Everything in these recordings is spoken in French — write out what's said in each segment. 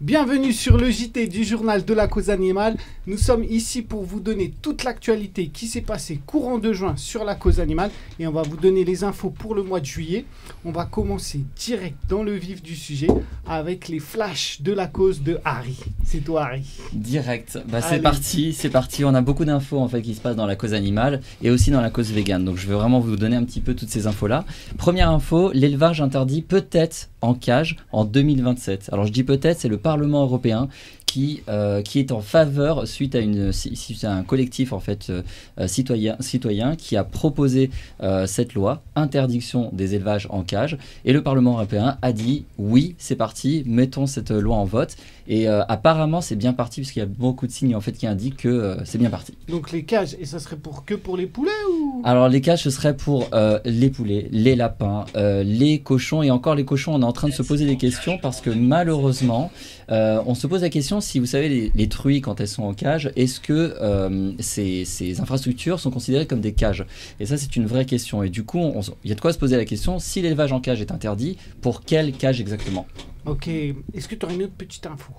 Bienvenue sur le JT du journal de la cause animale. Nous sommes ici pour vous donner toute l'actualité qui s'est passée courant de juin sur la cause animale et on va vous donner les infos pour le mois de juillet. On va commencer direct dans le vif du sujet avec les flashs de la cause de Harry. C'est toi Harry. Direct. Bah, c'est parti, c'est parti. On a beaucoup d'infos en fait qui se passent dans la cause animale et aussi dans la cause végane. Donc je vais vraiment vous donner un petit peu toutes ces infos là. Première info, l'élevage interdit peut-être en cage en 2027. Alors je dis peut-être, c'est le Parlement européen qui, euh, qui est en faveur suite à, une, suite à un collectif en fait euh, citoyen, citoyen qui a proposé euh, cette loi interdiction des élevages en cage. Et le Parlement européen a dit oui c'est parti mettons cette loi en vote. Et apparemment c'est bien parti puisqu'il y a beaucoup de signes en fait qui indiquent que c'est bien parti. Donc les cages, et ça serait pour que pour les poulets ou? Alors les cages ce serait pour les poulets, les lapins, les cochons et encore les cochons on est en train de se poser des questions parce que malheureusement on se pose la question si vous savez les, les truies quand elles sont en cage est-ce que euh, ces, ces infrastructures sont considérées comme des cages? Et ça c'est une vraie question. Et du coup il y a de quoi se poser la question. Si l'élevage en cage est interdit pour quelle cage exactement? Ok. Est-ce que tu aurais une autre petite info?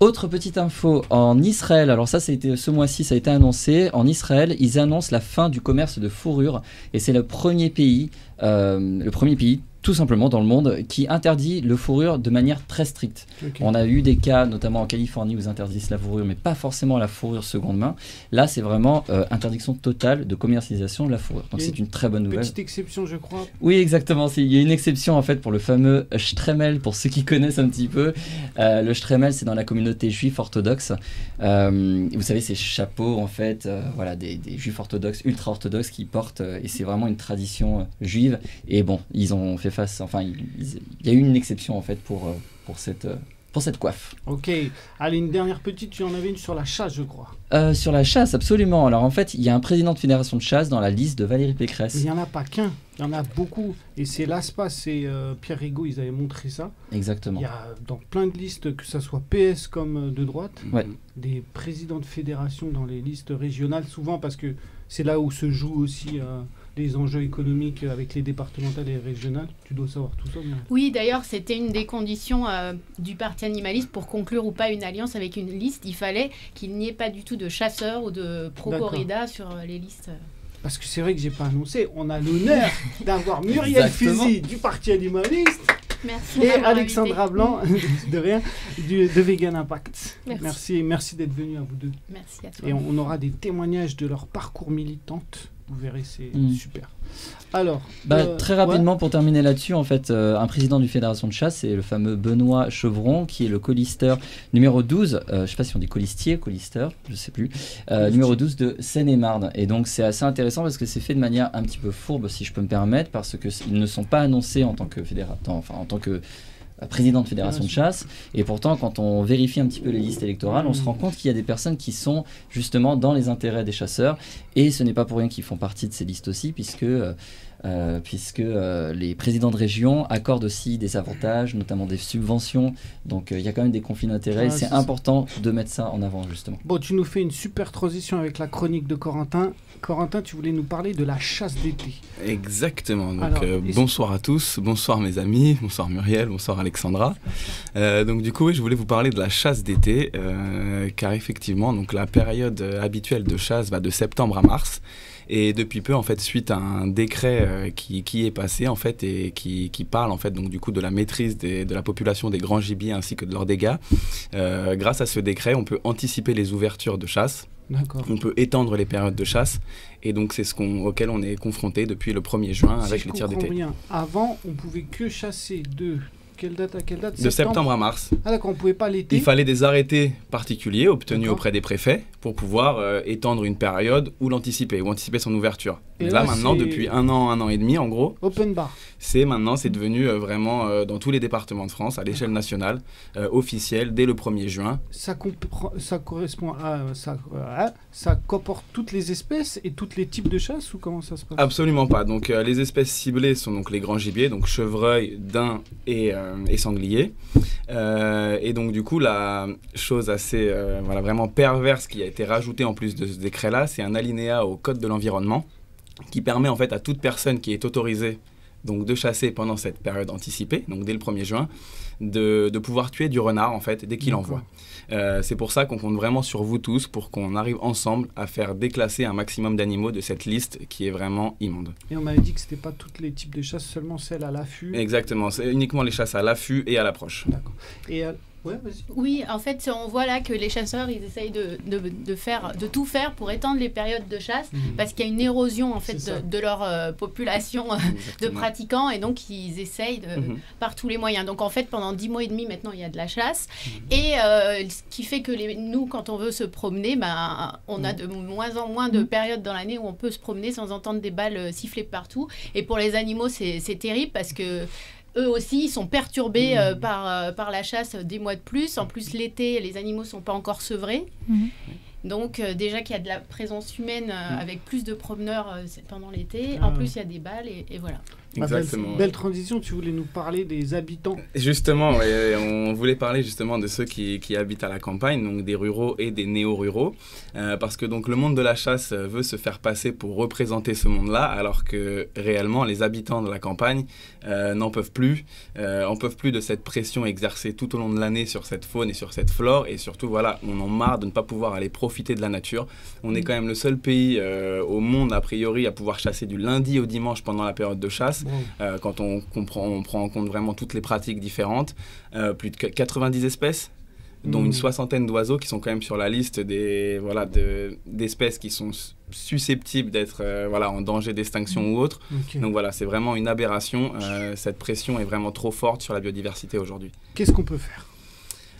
Autre petite info, en Israël, alors ça, ça a été, ce mois-ci, ça a été annoncé. En Israël, ils annoncent la fin du commerce de fourrure. Et c'est le premier pays, euh, le premier pays tout simplement dans le monde qui interdit le fourrure de manière très stricte. On a eu des cas, notamment en Californie, où ils interdisent la fourrure, mais pas forcément la fourrure seconde main. Là, c'est vraiment euh, interdiction totale de commercialisation de la fourrure. Donc c'est une très bonne nouvelle. Petite exception, je crois. Oui, exactement. Il y a une exception en fait pour le fameux Stremel, pour ceux qui connaissent un petit peu. Euh, le Stremel, c'est dans la communauté juive orthodoxe. Euh, vous savez, ces chapeaux en fait, voilà, des, des juifs orthodoxes, ultra orthodoxes qui portent, et c'est vraiment une tradition juive. Et bon, ils ont fait enfin, il y a eu une exception en fait pour, euh, pour cette. euh, pour cette coiffe. Ok. Allez, une dernière petite, tu en avais une sur la chasse, je crois. Euh, sur la chasse, absolument. Alors en fait, il y a un président de fédération de chasse dans la liste de Valérie Pécresse. il n'y en a pas qu'un, il y en a beaucoup. Et c'est l'ASPA, c'est euh, Pierre Rigaud, ils avaient montré ça. Exactement. Il y a dans plein de listes, que ça soit PS comme de droite, Ouais. des présidents de fédération dans les listes régionales, souvent parce que c'est là où se jouent aussi euh, les enjeux économiques avec les départementales et régionales. Tu dois savoir tout ça. Oui, d'ailleurs, c'était une des conditions euh, du parti animaliste pour conclure ou pas une alliance avec une liste. Il fallait qu'il n'y ait pas du tout de chasseurs ou de pro-corrida sur euh, les listes. Parce que c'est vrai que j'ai pas annoncé, on a l'honneur d'avoir Muriel. Fuzi du Parti Animaliste Merci. et Alexandra invité. Blanc, de rien, du, de Vegan Impact. Merci. merci, merci d'être venus à vous deux. Merci à toi. Et on, on aura des témoignages de leur parcours militante. Vous verrez, c'est Mm. super. Alors, Bah, euh, très ouais. rapidement, pour terminer là-dessus, en fait, euh, un président du Fédération de chasse, c'est le fameux Benoît Chevron, qui est le colisteur numéro 12, euh, je sais pas si on dit colistier, colisteur, je sais plus, numéro 12 de Seine-et-Marne. Et donc, c'est assez intéressant parce que c'est fait de manière un petit peu fourbe, si je peux me permettre, parce qu'ils ne sont pas annoncés en tant que fédérateur, enfin, en tant que président de fédération de chasse. Et pourtant quand on vérifie un petit peu les listes électorales on se rend compte qu'il y a des personnes qui sont justement dans les intérêts des chasseurs. Et ce n'est pas pour rien qu'ils font partie de ces listes aussi puisque euh, puisque euh, les présidents de région accordent aussi des avantages, notamment des subventions. Donc euh, il y a quand même des conflits d'intérêts. Ah, c'est important de mettre ça en avant justement. Bon, tu nous fais une super transition avec la chronique de Corentin. Corentin, tu voulais nous parler de la chasse d'été. Exactement. Donc, Alors, euh, est-ce- bonsoir à tous, bonsoir mes amis, bonsoir Muriel, bonsoir Alexandra. Euh, donc, du coup, oui, je voulais vous parler de la chasse d'été, euh, car effectivement, donc la période habituelle de chasse va de septembre à mars. Et depuis peu, en fait, suite à un décret euh, qui, qui est passé, en fait, et qui, qui parle, en fait, donc du coup, de la maîtrise des- de la population des grands gibiers ainsi que de leurs dégâts. euh, grâce à ce décret, on peut anticiper les ouvertures de chasse. On peut étendre les périodes de chasse et donc c'est ce qu'on, auquel on est confronté depuis le 1er juin Si avec je les tirs d'été. avant, on pouvait que chasser de quelle date à quelle date De septembre à mars. Ah d'accord, on pouvait pas l'été. Il fallait des arrêtés particuliers obtenus auprès des préfets pour pouvoir euh, étendre une période ou l'anticiper, ou anticiper son ouverture. Et là, maintenant, depuis un an, un an et demi, en gros, Open bar. c'est maintenant, c'est devenu euh, vraiment euh, dans tous les départements de France, à l'échelle nationale, euh, officiel, dès le 1er juin. Ça, comprend- ça correspond à ça, euh, ça comporte toutes les espèces et tous les types de chasse ou comment ça se passe? Absolument pas. Donc les espèces ciblées sont donc les grands gibiers, donc chevreuil, daim et, et sanglier. Et donc du coup la chose assez voilà vraiment perverse qui a été rajoutée en plus de ce décret-là, c'est un alinéa au code de l'environnement qui permet en fait à toute personne qui est autorisée donc de chasser pendant cette période anticipée, donc dès le 1er juin, de, de pouvoir tuer du renard en fait dès qu'il en voit. Euh, c'est pour ça qu'on compte vraiment sur vous tous pour qu'on arrive ensemble à faire déclasser un maximum d'animaux de cette liste qui est vraiment immonde. Et on m'avait dit que c'était pas tous les types de chasses, seulement celles à l'affût. Exactement, c'est uniquement les chasses à l'affût et à l'approche. D'accord. Et ouais. Oui, en fait, on voit là que les chasseurs, ils essayent de, de, de faire, de tout faire pour étendre les périodes de chasse, Mhm. parce qu'il y a une érosion en fait de, de leur euh, population euh, de pratiquants, et donc ils essayent Mhm. par tous les moyens. Donc en fait, pendant 10 mois et demi, maintenant, il y a de la chasse. Mhm. Et euh, ce qui fait que les, nous, quand on veut se promener, ben, on a de moins en moins de périodes dans l'année où on peut se promener sans entendre des balles siffler partout. Et pour les animaux, c'est terrible parce que eux aussi, ils sont perturbés euh, par, euh, par la chasse des mois de plus. En plus, l'été, les animaux sont pas encore sevrés. Mhm. Donc euh, déjà qu'il y a de la présence humaine euh, Mhm. avec plus de promeneurs euh, pendant l'été. Ah. En plus, il y a des balles et, et voilà. Ah, belle- Exactement. Belle, transition, tu voulais nous parler des habitants. Justement, ouais, on voulait parler justement de ceux qui, qui habitent à la campagne, donc des ruraux et des néo-ruraux, euh, parce que donc le monde de la chasse veut se faire passer pour représenter ce monde-là, alors que réellement les habitants de la campagne euh, n'en peuvent plus, euh, en peuvent plus de cette pression exercée tout au long de l'année sur cette faune et sur cette flore, et surtout voilà, on en marre de ne pas pouvoir aller profiter de la nature. On est quand même le seul pays euh, au monde a priori à pouvoir chasser du lundi au dimanche pendant la période de chasse. Euh, quand on, comprend, on prend en compte vraiment toutes les pratiques différentes. Euh, plus de qu- 90 espèces, dont une soixantaine d'oiseaux qui sont quand même sur la liste des voilà de- d'espèces qui sont susceptibles d'être euh, voilà en danger d'extinction ou autre. Donc voilà, c'est vraiment une aberration. Euh, cette pression est vraiment trop forte sur la biodiversité aujourd'hui. Qu'est-ce qu'on peut faire?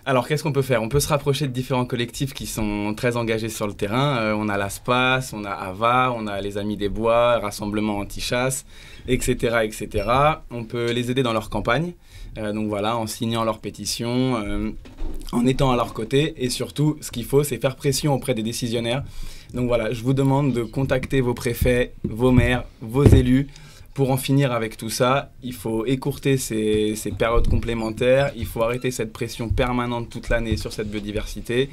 Alors, qu'est-ce qu'on peut faire? On peut se rapprocher de différents collectifs qui sont très engagés sur le terrain. Euh, on a l'ASPAS, on a AVA, on a les Amis des Bois, Rassemblement Anti-Chasse, etc., etc. On peut les aider dans leur campagne. Euh, donc voilà, en signant leurs pétitions, euh, en étant à leur côté. Et surtout, ce qu'il faut, c'est faire pression auprès des décisionnaires. Donc voilà, je vous demande de contacter vos préfets, vos maires, vos élus. Pour en finir avec tout ça, il faut écourter ces, ces périodes complémentaires, il faut arrêter cette pression permanente toute l'année sur cette biodiversité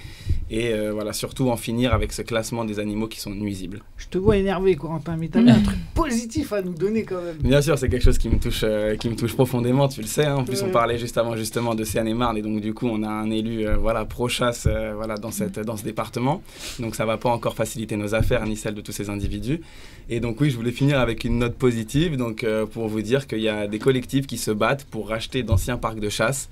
et euh, voilà, surtout en finir avec ce classement des animaux qui sont nuisibles. Je te vois énervé, Corentin, mais t'as mis un truc positif à nous donner quand même. Bien sûr, c'est quelque chose qui me touche, euh, qui me touche profondément, tu le sais. hein. En plus, Ouais. on parlait juste avant justement de Seine-et-Marne et donc du coup, on a un élu euh, voilà, pro-chasse euh, voilà, dans, cette, dans ce département. Donc ça va pas encore faciliter nos affaires ni celles de tous ces individus. Et donc oui, je voulais finir avec une note positive donc, euh, pour vous dire qu'il y a des collectifs qui se battent pour racheter d'anciens parcs de chasse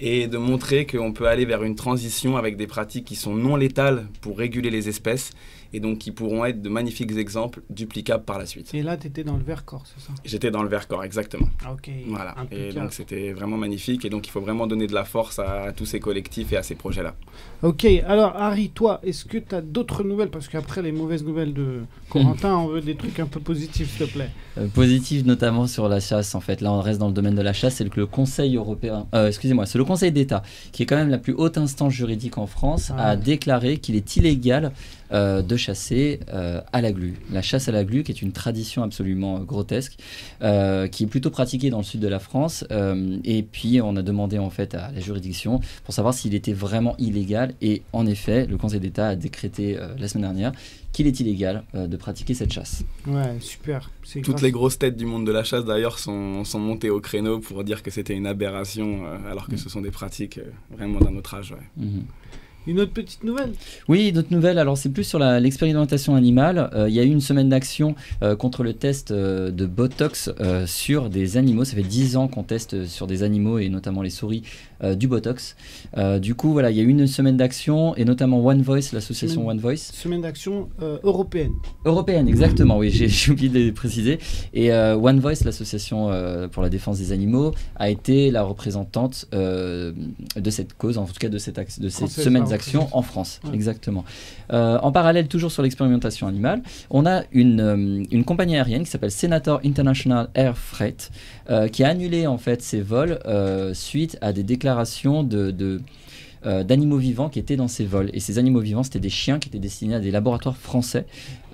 et de montrer qu'on peut aller vers une transition avec des pratiques qui sont non létales pour réguler les espèces et donc qui pourront être de magnifiques exemples duplicables par la suite. Et là, t'étais dans le Vercors, c'est ça? J'étais dans le Vercors, exactement. Ah, Ok. Voilà, et donc c'était vraiment magnifique. Et donc il faut vraiment donner de la force à, à tous ces collectifs et à ces projets-là. Ok, alors Harry, toi, est-ce que tu as d'autres nouvelles? Parce qu'après les mauvaises nouvelles de Corentin, on veut des trucs un peu positifs, s'il te plaît. Euh, positif notamment sur la chasse en fait là on reste dans le domaine de la chasse c'est que le Conseil européen euh, excusez-moi c'est le Conseil d'État qui est quand même la plus haute instance juridique en France Ah. a déclaré qu'il est illégal euh, de chasser euh, à la glu la chasse à la glu qui est une tradition absolument grotesque euh, qui est plutôt pratiquée dans le sud de la France euh, et puis on a demandé en fait à la juridiction pour savoir s'il était vraiment illégal et en effet le Conseil d'État a décrété euh, la semaine dernière qu'il est illégal euh, de pratiquer cette chasse Ouais, super. Toutes les grosses têtes du monde de la chasse d'ailleurs sont, sont montées au créneau pour dire que c'était une aberration euh, alors que ce sont des pratiques euh, vraiment d'un autre âge. ouais. Mhm. Une autre petite nouvelle? Oui, d'autres nouvelles. Alors, c'est plus sur l'expérimentation animale. Euh, il y a eu une semaine d'action euh, contre le test euh, de Botox sur des animaux. Ça fait 10 ans qu'on teste sur des animaux et notamment les souris euh, du Botox. Euh, du coup, voilà, il y a eu une semaine d'action et notamment One Voice, l'association One Voice. Semaine d'action euh, européenne. Européenne, exactement, oui, j'ai oublié de le préciser. Et One Voice, l'association pour la défense des animaux, a été la représentante de cette cause, en tout cas de, cette de ces semaines d'action en France. Ouais. Exactement. En parallèle, toujours sur l'expérimentation animale, on a une, une compagnie aérienne qui s'appelle Senator International Air Freight, qui a annulé en fait ses vols euh, suite à des déclarations de. euh, d'animaux vivants qui étaient dans ces vols. Et ces animaux vivants, c'était des chiens qui étaient destinés à des laboratoires français.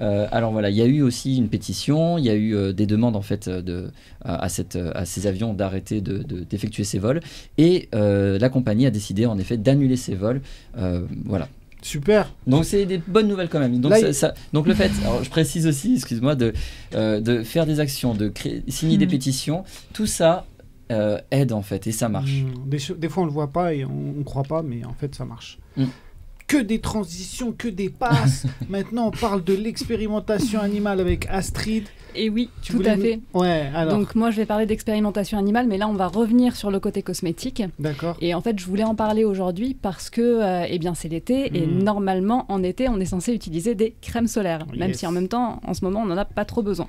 Euh, alors voilà, il y a eu aussi une pétition, il y a eu euh, des demandes en fait euh, de, à, cette, euh, à ces avions d'arrêter de- de- d'effectuer ces vols. Et euh, la compagnie a décidé en effet d'annuler ces vols. Euh, voilà. Super. Donc c'est des bonnes nouvelles quand même. Donc, ça- donc le fait, alors je précise aussi, excuse-moi, de, euh, de faire des actions, de créer, signer des Mhm. pétitions, tout ça euh, aide en fait et ça marche. Mmh. Des, fois, on le voit pas et on, on croit pas, mais en fait, ça marche. Mm. Que des transitions, que des passes. Maintenant, on parle de l'expérimentation animale avec Astrid. Et oui, Tu tout voulais à fait. Ouais, alors. Donc moi, je vais parler d'expérimentation animale, mais là, on va revenir sur le côté cosmétique. D'accord. Et en fait, je voulais en parler aujourd'hui parce que, euh, eh bien, c'est l'été et Mm. normalement, en été, on est censé utiliser des crèmes solaires, même Yes. si en même temps, en ce moment, on n'en a pas trop besoin.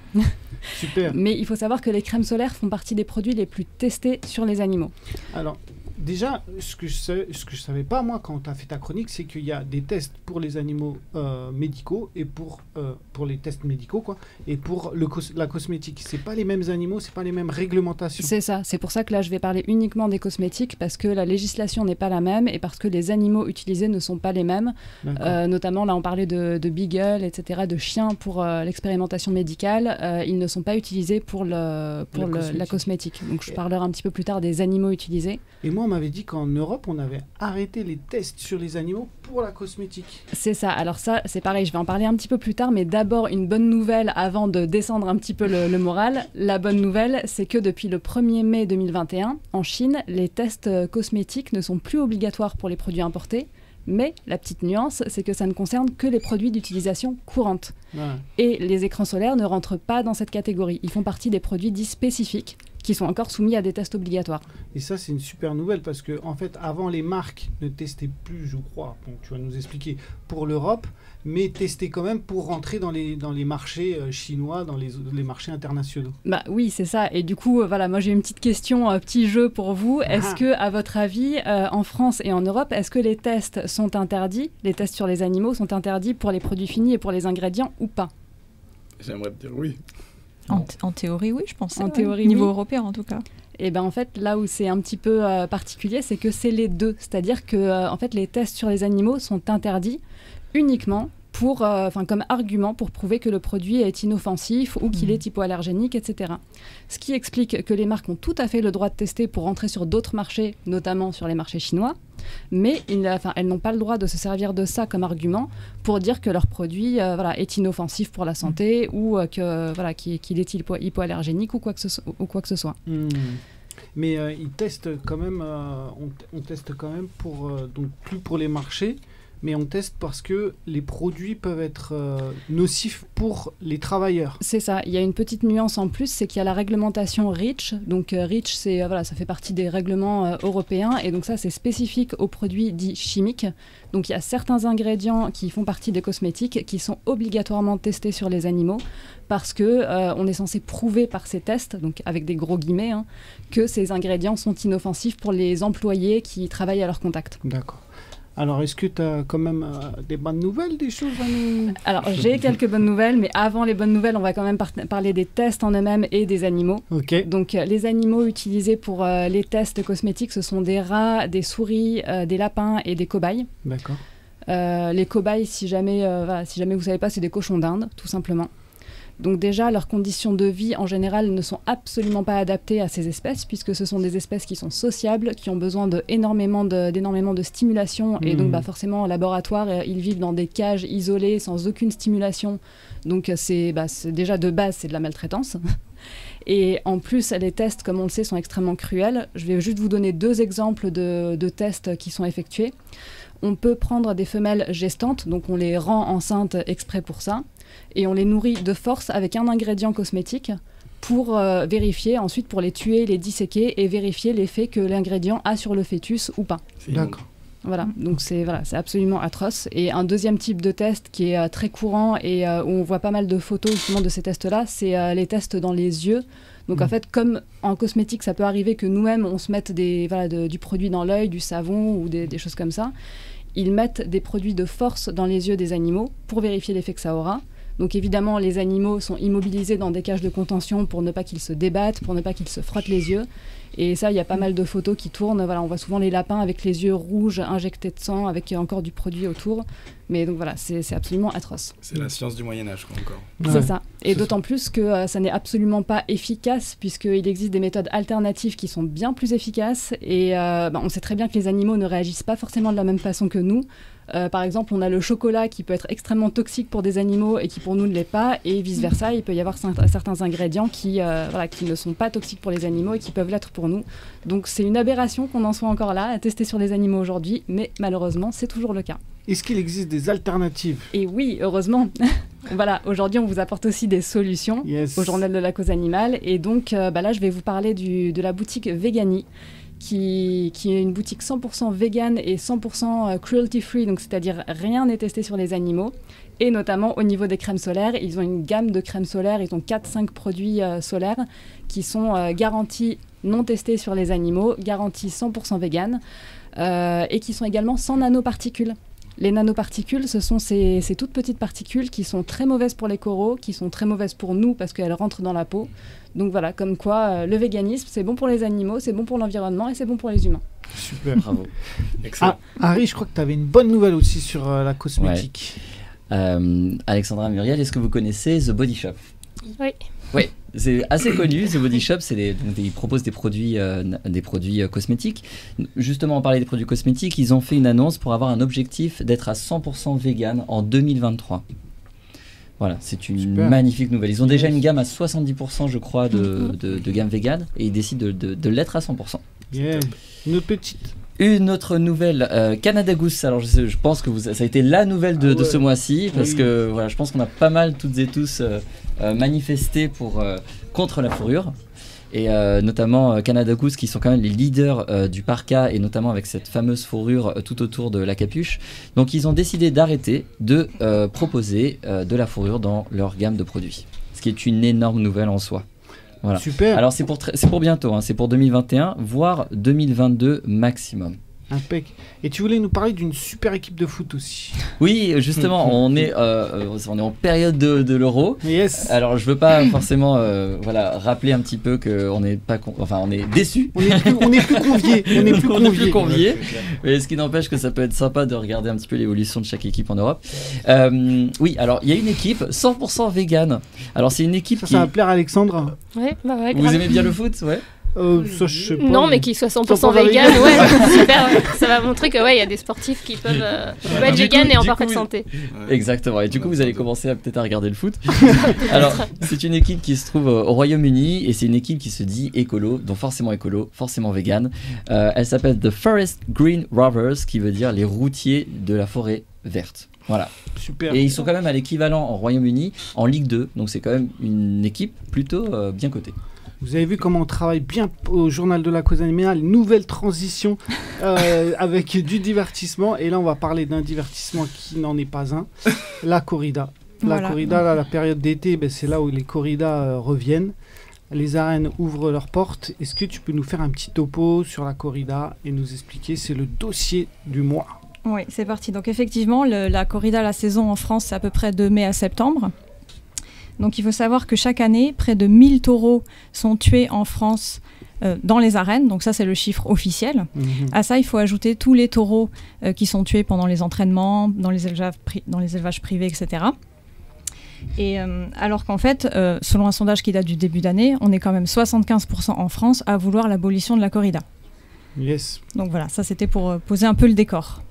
Super. Mais il faut savoir que les crèmes solaires font partie des produits les plus testés sur les animaux. Alors, déjà, ce que je sais, ce que je savais pas moi quand tu as fait ta chronique, c'est qu'il y a des tests pour les animaux euh, médicaux et pour euh, pour les tests médicaux quoi, et pour le cos- la cosmétique. C'est pas les mêmes animaux, c'est pas les mêmes réglementations. C'est ça, c'est pour ça que là, je vais parler uniquement des cosmétiques parce que la législation n'est pas la même et parce que les animaux utilisés ne sont pas les mêmes. Euh, notamment, là, on parlait de, de beagle, etc., de chiens pour euh, l'expérimentation médicale. Ils ne sont pas utilisés pour, le, pour La le- cosmétique. la cosmétique. Donc, je parlerai un petit peu plus tard des animaux utilisés. Et moi, m'avait dit qu'en Europe, on avait arrêté les tests sur les animaux pour la cosmétique. C'est ça. Alors ça, c'est pareil, je vais en parler un petit peu plus tard, mais d'abord une bonne nouvelle avant de descendre un petit peu le, le moral. La bonne nouvelle, c'est que depuis le 1er mai 2021, en Chine, les tests cosmétiques ne sont plus obligatoires pour les produits importés. Mais la petite nuance, c'est que ça ne concerne que les produits d'utilisation courante. Ouais. Et les écrans solaires ne rentrent pas dans cette catégorie. Ils font partie des produits dits spécifiques qui sont encore soumis à des tests obligatoires. Et ça, c'est une super nouvelle parce que, en fait, avant, les marques ne testaient plus, je crois, bon, tu vas nous expliquer, pour l'Europe, mais testaient quand même pour rentrer dans les, dans les marchés euh, chinois, dans les, les marchés internationaux. Bah oui, c'est ça. Et du coup, euh, voilà, moi j'ai une petite question, un petit jeu pour vous. Est-ce Ah. que, à votre avis, euh, en France et en Europe, est-ce que les tests sont interdits, les tests sur les animaux sont interdits pour les produits finis et pour les ingrédients ou pas? J'aimerais te dire oui. En, th- en théorie, oui, je pense. En théorie, Niveau oui. européen, en tout cas. Et ben en fait, là où c'est un petit peu euh, particulier, c'est que c'est les deux. C'est-à-dire que euh, en fait, les tests sur les animaux sont interdits uniquement pour, euh, comme argument pour prouver que le produit est inoffensif ou qu'il est hypoallergénique, etc. Ce qui explique que les marques ont tout à fait le droit de tester pour rentrer sur d'autres marchés, notamment sur les marchés chinois, mais enfin, elles n'ont pas le droit de se servir de ça comme argument pour dire que leur produit euh, voilà, est inoffensif pour la santé ou euh, que voilà, qu'il est hypo- hypoallergénique ou quoi que ce, so- ou quoi que ce soit. Hmm. Mais euh, ils testent quand même, euh, on, on teste quand même pour, donc plus pour les marchés, mais on teste parce que les produits peuvent être euh, nocifs pour les travailleurs. C'est ça. Il y a une petite nuance en plus, c'est qu'il y a la réglementation REACH. Donc euh, REACH, c'est euh, voilà, ça fait partie des règlements européens et donc ça c'est spécifique aux produits dits chimiques. Donc il y a certains ingrédients qui font partie des cosmétiques qui sont obligatoirement testés sur les animaux parce que on est censé prouver par ces tests, donc avec des gros guillemets, hein, que ces ingrédients sont inoffensifs pour les employés qui travaillent à leur contact. D'accord. Alors, est-ce que tu as quand même euh, des bonnes nouvelles, des choses à nous Alors j'ai quelques bonnes nouvelles, mais avant les bonnes nouvelles, on va quand même par- parler des tests en eux-mêmes et des animaux. Ok. Donc, euh, les animaux utilisés pour euh, les tests cosmétiques, ce sont des rats, des souris, euh, des lapins et des cobayes. D'accord. Les cobayes, si jamais, voilà, si jamais vous savez pas, c'est des cochons d'Inde, tout simplement. Donc déjà, leurs conditions de vie en général ne sont absolument pas adaptées à ces espèces, puisque ce sont des espèces qui sont sociables, qui ont besoin de, d'énormément de stimulation, et donc Mhm. bah, forcément en laboratoire, euh, ils vivent dans des cages isolées, sans aucune stimulation. Donc euh, c'est, bah, c'est déjà de base, c'est de la maltraitance. Et en plus, les tests, comme on le sait, sont extrêmement cruels. Je vais juste vous donner deux exemples de, de tests qui sont effectués. On peut prendre des femelles gestantes, donc on les rend enceintes exprès pour ça, et on les nourrit de force avec un ingrédient cosmétique pour euh, vérifier, ensuite pour les tuer, les disséquer et vérifier l'effet que l'ingrédient a sur le fœtus ou pas. C'est D'accord. Voilà, donc c'est voilà, c'est absolument atroce. Et un deuxième type de test qui est euh, très courant et euh, où on voit pas mal de photos justement de ces tests-là, c'est euh, les tests dans les yeux. Donc en Mhm. fait, comme en cosmétique, ça peut arriver que nous-mêmes on se mette des, voilà, de- du produit dans l'œil, du savon ou des, des choses comme ça. Ils mettent des produits de force dans les yeux des animaux pour vérifier l'effet que ça aura. Donc évidemment, les animaux sont immobilisés dans des cages de contention pour ne pas qu'ils se débattent, pour ne pas qu'ils se frottent les yeux. Et ça, il y a pas mal de photos qui tournent. Voilà, on voit souvent les lapins avec les yeux rouges, injectés de sang, avec encore du produit autour. Mais donc voilà, c'est absolument atroce. C'est la science du Moyen-Âge, quoi, encore. C'est ça. Et d'autant plus que euh, ça n'est absolument pas efficace, puisqu'il existe des méthodes alternatives qui sont bien plus efficaces. Et euh, bah, on sait très bien que les animaux ne réagissent pas forcément de la même façon que nous. Euh, par exemple, on a le chocolat qui peut être extrêmement toxique pour des animaux et qui pour nous ne l'est pas, et vice-versa, il peut y avoir cer- certains ingrédients qui, euh, voilà, qui ne sont pas toxiques pour les animaux et qui peuvent l'être pour pour nous. Donc c'est une aberration qu'on en soit encore là à tester sur des animaux aujourd'hui, mais malheureusement c'est toujours le cas. Est-ce qu'il existe des alternatives? Et oui, heureusement. voilà, aujourd'hui on vous apporte aussi des solutions Yes. au journal de la cause animale. Et donc euh, bah là je vais vous parler du- de la boutique Vegani. Qui, est une boutique 100% vegan et 100% cruelty free, donc c'est-à-dire rien n'est testé sur les animaux. Et notamment au niveau des crèmes solaires, ils ont une gamme de crèmes solaires, ils ont 4-5 produits euh, solaires qui sont euh, garantis non testés sur les animaux, garantis 100% vegan, euh, et qui sont également sans nanoparticules. Les nanoparticules, ce sont ces, ces toutes petites particules qui sont très mauvaises pour les coraux, qui sont très mauvaises pour nous parce qu'elles rentrent dans la peau. Donc voilà, comme quoi euh, le véganisme, c'est bon pour les animaux, c'est bon pour l'environnement et c'est bon pour les humains. Super. Bravo. Ah, Harry, je crois que tu avais une bonne nouvelle aussi sur euh, la cosmétique. Euh, Alexandra Muriel, est-ce que vous connaissez The Body Shop? Oui. Oui, c'est assez connu. The Body Shop, c'est des- donc des- ils proposent des produits, euh, des produits euh, cosmétiques. Justement, on parlait des produits cosmétiques. Ils ont fait une annonce pour avoir un objectif d'être à 100% vegan en 2023. Voilà, c'est une Super. magnifique nouvelle. Ils ont déjà Yes. une gamme à 70%, je crois, de, de, de gamme vegan et ils décident de, de- de l'être à 100%. Yeah. Une autre petite. Une autre nouvelle, euh, Canada Goose. Alors je, sais- je pense que vous, ça a été la nouvelle de, Ah de ce mois-ci parce Oui. que voilà, je pense qu'on a pas mal toutes et tous euh, euh, manifesté pour euh, contre la fourrure et euh, notamment euh, Canada Goose qui sont quand même les leaders euh, du parka et notamment avec cette fameuse fourrure euh, tout autour de la capuche. Donc ils ont décidé d'arrêter de proposer de la fourrure dans leur gamme de produits, ce qui est une énorme nouvelle en soi. Voilà. Super. Alors c'est pour, très- c'est pour bientôt, hein, c'est pour 2021, voire 2022 maximum. Impec. Et tu voulais nous parler d'une super équipe de foot aussi. Oui, justement, on est, euh, on est en période de, de l'euro. Yes. Alors je veux pas forcément euh, voilà, rappeler un petit peu qu'on n'est pas con- enfin on est déçu. On est plus, on est plus conviés. On est plus On est conviés. plus conviés. Mais ce qui n'empêche que ça peut être sympa de regarder un petit peu l'évolution de chaque équipe en Europe. Euh, oui, alors il y a une équipe 100% vegan. Alors c'est une équipe Ça, qui... ça va plaire à Alexandre. Ouais, bah ouais, Vous grave. aimez bien le foot ouais Euh, ça, je sais pas. Non, mais mais- qui soit 100%, 100% vegan, vegan. ouais, super. Ça va montrer que ouais, il y a des sportifs qui peuvent, euh, qui peuvent être vegan coup- et en parfaite santé. Exactement. Et du coup, vous allez commencer à peut-être à regarder le foot. Alors, c'est une équipe qui se trouve euh, au Royaume-Uni et c'est une équipe qui se dit écolo, donc forcément écolo, forcément vegan. Euh, elle s'appelle The Forest Green Rovers, qui veut dire les routiers de la forêt verte. Voilà. Super. Et ils sont quand même à l'équivalent en Royaume-Uni en Ligue 2, donc c'est quand même une équipe plutôt euh, bien cotée. Vous avez vu comment on travaille bien au journal de la cause animale. Nouvelle transition euh, avec du divertissement. Et là, on va parler d'un divertissement qui n'en est pas un. La corrida. La Voilà. corrida, là, la période d'été, ben, c'est là où les corridas euh, reviennent. Les arènes ouvrent leurs portes. Est-ce que tu peux nous faire un petit topo sur la corrida et nous expliquer? C'est le dossier du mois. Oui, c'est parti. Donc effectivement, le- la corrida, la saison en France, c'est à peu près de mai à septembre. Donc il faut savoir que chaque année, près de 1000 taureaux sont tués en France euh, dans les arènes. Donc ça, c'est le chiffre officiel. Mhm. À ça, il faut ajouter tous les taureaux euh, qui sont tués pendant les entraînements, dans les élevages, pri- dans les élevages privés, etc. Et euh, alors qu'en fait, selon un sondage qui date du début d'année, on est quand même 75% en France à vouloir l'abolition de la corrida. Yes. Donc voilà, ça c'était pour poser un peu le décor.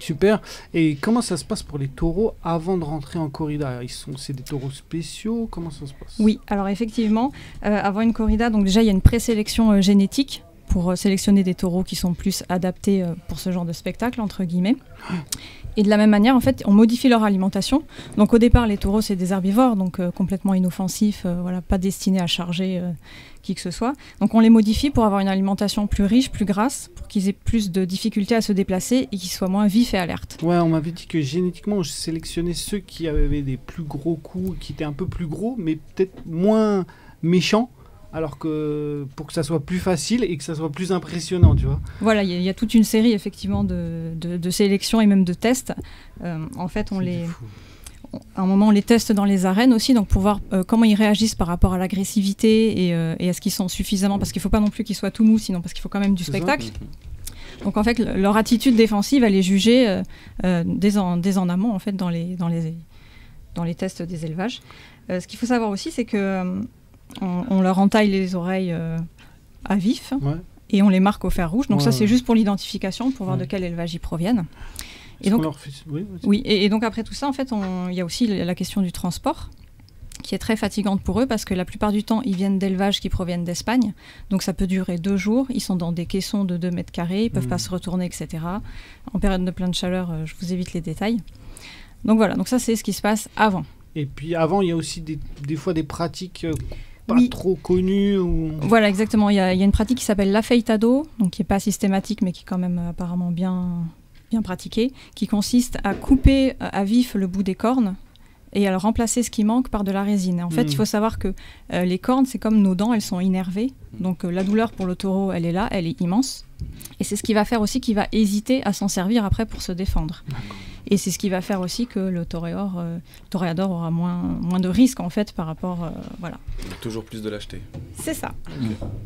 Super. Et comment ça se passe pour les taureaux avant de rentrer en corrida? Ils sont, c'est des taureaux spéciaux? Comment ça se passe? Oui, alors effectivement, euh, avant une corrida, donc déjà il y a une présélection euh, génétique pour euh, sélectionner des taureaux qui sont plus adaptés pour ce genre de spectacle, entre guillemets. Et de la même manière, en fait, on modifie leur alimentation. Donc au départ, les taureaux, c'est des herbivores, donc complètement inoffensifs, voilà, pas destinés à charger qui que ce soit. Donc on les modifie pour avoir une alimentation plus riche, plus grasse, pour qu'ils aient plus de difficultés à se déplacer et qu'ils soient moins vifs et alertes. Ouais, on m'avait dit que génétiquement, je sélectionnais ceux qui avaient des plus gros coups, qui étaient un peu plus gros, mais peut-être moins méchants, alors que pour que ça soit plus facile et que ça soit plus impressionnant, tu vois. Voilà, il y, a- il y a toute une série effectivement de, de, de sélections et même de tests. Euh, en fait, on les, fou. À un moment, on les teste dans les arènes aussi, donc pour voir euh, comment ils réagissent par rapport à l'agressivité et, euh, et est-ce qu'ils sont suffisamment, parce qu'il ne faut pas non plus qu'ils soient tout mous, sinon parce qu'il faut quand même du ça. spectacle. Donc en fait, le- leur attitude défensive, elle est jugée euh, euh, dès, en, dès en amont, en fait, dans les, dans les, dans les tests des élevages. Ce qu'il faut savoir aussi, c'est que on, on leur entaille les oreilles à vif Ouais. et on les marque au fer rouge. Donc Ouais, ça, ouais. c'est juste pour l'identification, pour voir de quel élevage ils proviennent. Est-ce donc- leur oui, et, et donc après tout ça, en fait, il y a aussi la question du transport qui est très fatigante pour eux parce que la plupart du temps, ils viennent d'élevages qui proviennent d'Espagne. Donc ça peut durer deux jours. Ils sont dans des caissons de 2 mètres carrés, ils peuvent Mhm. pas se retourner, etc. En période de pleine chaleur, euh, je vous évite les détails. Donc voilà, donc ça c'est ce qui se passe avant. Et puis avant, il y a aussi des, des fois des pratiques euh, pas Oui. trop connues. Ou... Voilà, exactement. Il y a, il y a une pratique qui s'appelle l'afeitado, donc qui n'est pas systématique, mais qui est quand même euh, apparemment bien, bien pratiquée, qui consiste à couper euh, à vif le bout des cornes et à remplacer ce qui manque par de la résine. En fait, il faut savoir que euh, les cornes, c'est comme nos dents, elles sont innervées. Donc euh, la douleur pour le taureau, elle est là, elle est immense. Et c'est ce qui va faire aussi qu'il va hésiter à s'en servir après pour se défendre. Et c'est ce qui va faire aussi que le toréor, euh, toréador aura moins, moins de risques en fait par rapport... euh, voilà. Toujours plus de lâcheté. C'est ça.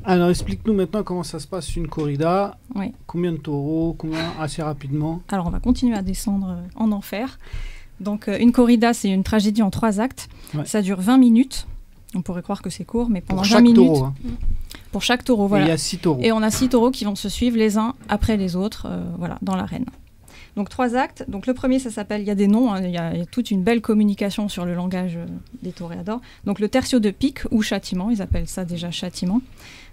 Alors explique-nous maintenant comment ça se passe une corrida. Oui. Combien de taureaux Combien assez rapidement Alors on va continuer à descendre euh, en enfer. Donc euh, une corrida, c'est une tragédie en trois actes. Ouais. Ça dure 20 minutes. On pourrait croire que c'est court, mais pendant pour 20 chaque minutes, taureau. hein. pour chaque taureau, Et il y a six taureaux. Et on a six taureaux qui vont se suivre les uns après les autres, euh, voilà, dans l'arène. Donc trois actes. Donc le premier, ça s'appelle, il y a des noms, hein, il y, a il y a toute une belle communication sur le langage euh, des toréadors. Donc le tertio de pique ou châtiment, ils appellent ça déjà châtiment.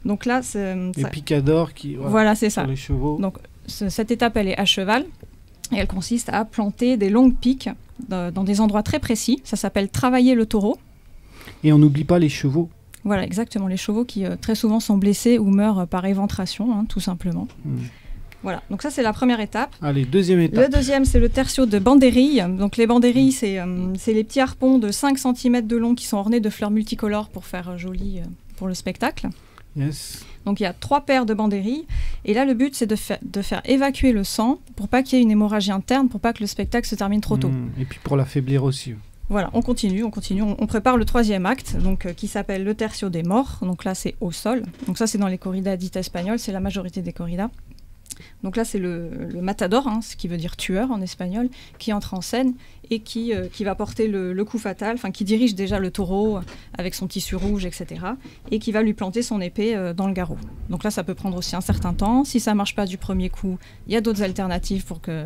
Donc là, c'est, Les ça- picadors qui. voilà, voilà, c'est ça. les chevaux. Donc, Ce- cette étape, elle est à cheval et elle consiste à planter des longues piques dans, dans des endroits très précis. Ça s'appelle travailler le taureau. Et on n'oublie pas les chevaux. Voilà, exactement. Les chevaux qui euh, très souvent sont blessés ou meurent euh, par éventration, hein, tout simplement. Hmm. Voilà, donc ça c'est la première étape. Allez, deuxième Le étape. deuxième, c'est le tertio de bandérilles. Donc les bandérilles, c'est euh, les petits harpons de 5 cm de long qui sont ornés de fleurs multicolores pour faire euh, joli euh, pour le spectacle. Yes. Donc il y a trois paires de bandérilles. Et là, le but, c'est de, fa- de faire évacuer le sang pour pas qu'il y ait une hémorragie interne, pour pas que le spectacle se termine trop tôt. Hmm. Et puis pour l'affaiblir aussi. Voilà, on continue, on continue. On, on prépare le troisième acte, donc euh, qui s'appelle le tertio des morts. Donc là, c'est au sol. Donc ça, c'est dans les corridas dites espagnoles. C'est la majorité des corridas. Donc là, c'est le, matador, hein, ce qui veut dire tueur en espagnol, qui entre en scène et qui, euh, va porter le, coup fatal, enfin qui dirige déjà le taureau avec son tissu rouge, etc. Et qui va lui planter son épée euh, dans le garrot. Donc là, ça peut prendre aussi un certain temps. Si ça marche pas du premier coup, il y a d'autres alternatives pour que,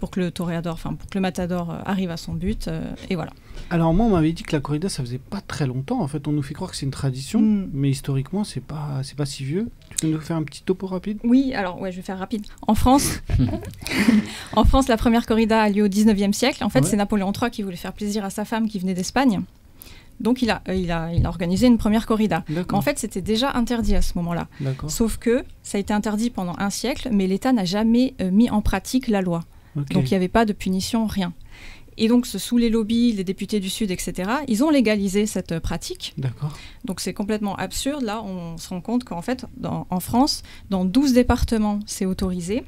pour que le toréador, enfin pour que le matador euh, arrive à son but. euh, et voilà. Alors moi, on m'avait dit que la corrida, ça faisait pas très longtemps. En fait, on nous fait croire que c'est une tradition, Hmm. mais historiquement, c'est pas, c'est pas si vieux. Tu peux nous faire un petit topo rapide? Oui, alors ouais, je vais faire rapide. En France, en France, la première corrida a lieu au 19e siècle. En fait, Ouais. c'est Napoléon III qui voulait faire plaisir à sa femme qui venait d'Espagne. Donc il a, euh, il, a, il a organisé une première corrida. En fait, c'était déjà interdit à ce moment-là. D'accord. Sauf que ça a été interdit pendant un siècle, mais l'État n'a jamais euh, mis en pratique la loi. Donc il n'y avait pas de punition, rien. Et donc, ce- sous les lobbies, les députés du Sud, etc., ils ont légalisé cette euh, pratique. D'accord. Donc c'est complètement absurde. Là, on se rend compte qu'en fait, dans- en France, dans 12 départements, c'est autorisé.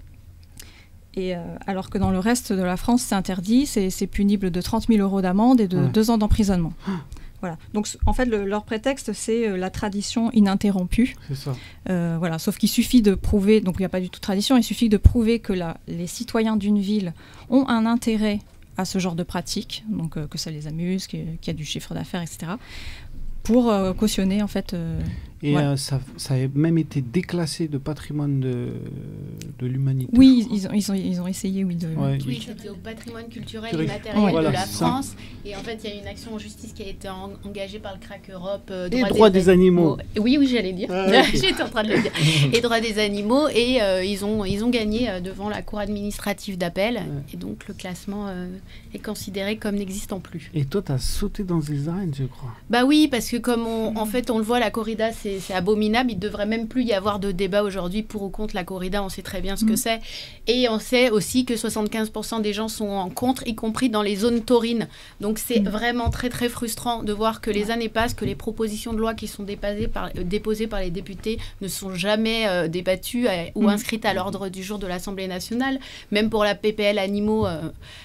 Et euh, alors que dans le reste de la France, c'est interdit, c'est punible de 30 000 euros d'amende et de Ouais. deux ans d'emprisonnement. Voilà. Donc en fait, le- leur prétexte, c'est euh, la tradition ininterrompue. C'est ça. Euh, voilà. Sauf qu'il suffit de prouver, donc il n'y a pas du tout de tradition, il suffit de prouver que la- les citoyens d'une ville ont un intérêt à ce genre de pratique, donc euh, que ça les amuse, qu'il y a du chiffre d'affaires, etc., pour euh, cautionner en fait. Et euh, ça, ça a même été déclassé de patrimoine de, de l'humanité. Oui, ils ont, ils, ont, ils ont essayé, oui, de. Ouais, Oui, c'était au patrimoine culturel et matériel Ouais. Voilà, de la ça. France. Et en fait, il y a une action en justice qui a été en- engagée par le CRAC Europe. euh, Et droits des animaux. Oui, oui, j'allais dire. Ah, ok. J'étais en train de le dire. Et droits des animaux. Et euh, ils, ont, ils ont gagné euh, devant la Cour administrative d'appel. Et donc, le classement euh, est considéré comme n'existant plus. Et toi, t'as sauté dans des arènes, je crois. Bah oui, parce que comme on, en fait on le voit, la corrida c'est c'est abominable. Il devrait même plus y avoir de débat aujourd'hui pour ou contre la corrida. On sait très bien ce que Mm. c'est. Et on sait aussi que 75% des gens sont en contre, y compris dans les zones taurines. Donc c'est Mm. vraiment très très frustrant de voir que les années passent, que les propositions de loi qui sont déposées par, euh, déposées par les députés ne sont jamais euh, débattues euh, ou Mm. inscrites à l'ordre du jour de l'Assemblée nationale. Même pour la PPL animaux,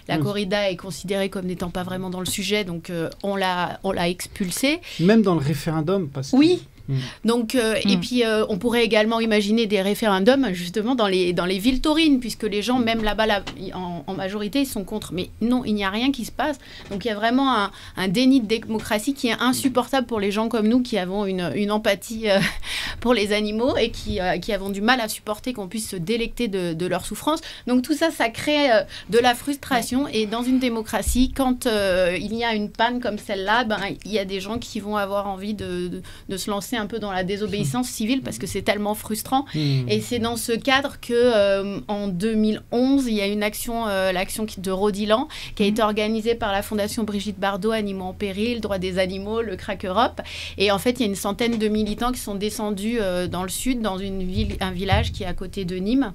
la corrida est considérée comme n'étant pas vraiment dans le sujet. Donc on l'a on l'a expulsée. Même dans le référendum, parce que Oui, Mm. Donc, euh, et Mm. puis euh, on pourrait également imaginer des référendums justement dans les, dans les villes taurines, puisque les gens, même là-bas, là, en, en majorité, ils sont contre. Mais non, il n'y a rien qui se passe. Donc il y a vraiment un, un déni de démocratie qui est insupportable pour les gens comme nous qui avons une, une empathie euh, pour les animaux et qui, euh, qui avons du mal à supporter qu'on puisse se délecter de, de leur souffrance. Donc tout ça, ça crée euh, de la frustration. Et dans une démocratie, quand euh, il y a une panne comme celle-là, ben, il y a des gens qui vont avoir envie de, de, de se lancer un peu dans la désobéissance civile parce que c'est tellement frustrant. Hmm. Et c'est dans ce cadre que euh, en 2011, il y a une action, euh, l'action de Rodilan, qui a été organisée par la Fondation Brigitte Bardot, Animaux en péril, Droits des animaux, le Crack Europe. Et en fait, il y a une centaine de militants qui sont descendus euh, dans le sud, dans une ville, un village qui est à côté de Nîmes.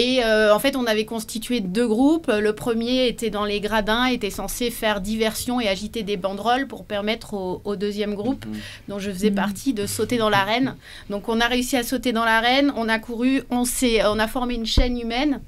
Et euh, en fait, on avait constitué deux groupes. Le premier était dans les gradins, était censé faire diversion et agiter des banderoles pour permettre au, au deuxième groupe, dont je faisais partie, de sauter dans l'arène. Donc, on a réussi à sauter dans l'arène, on a couru, on, s'est, on a formé une chaîne humaine.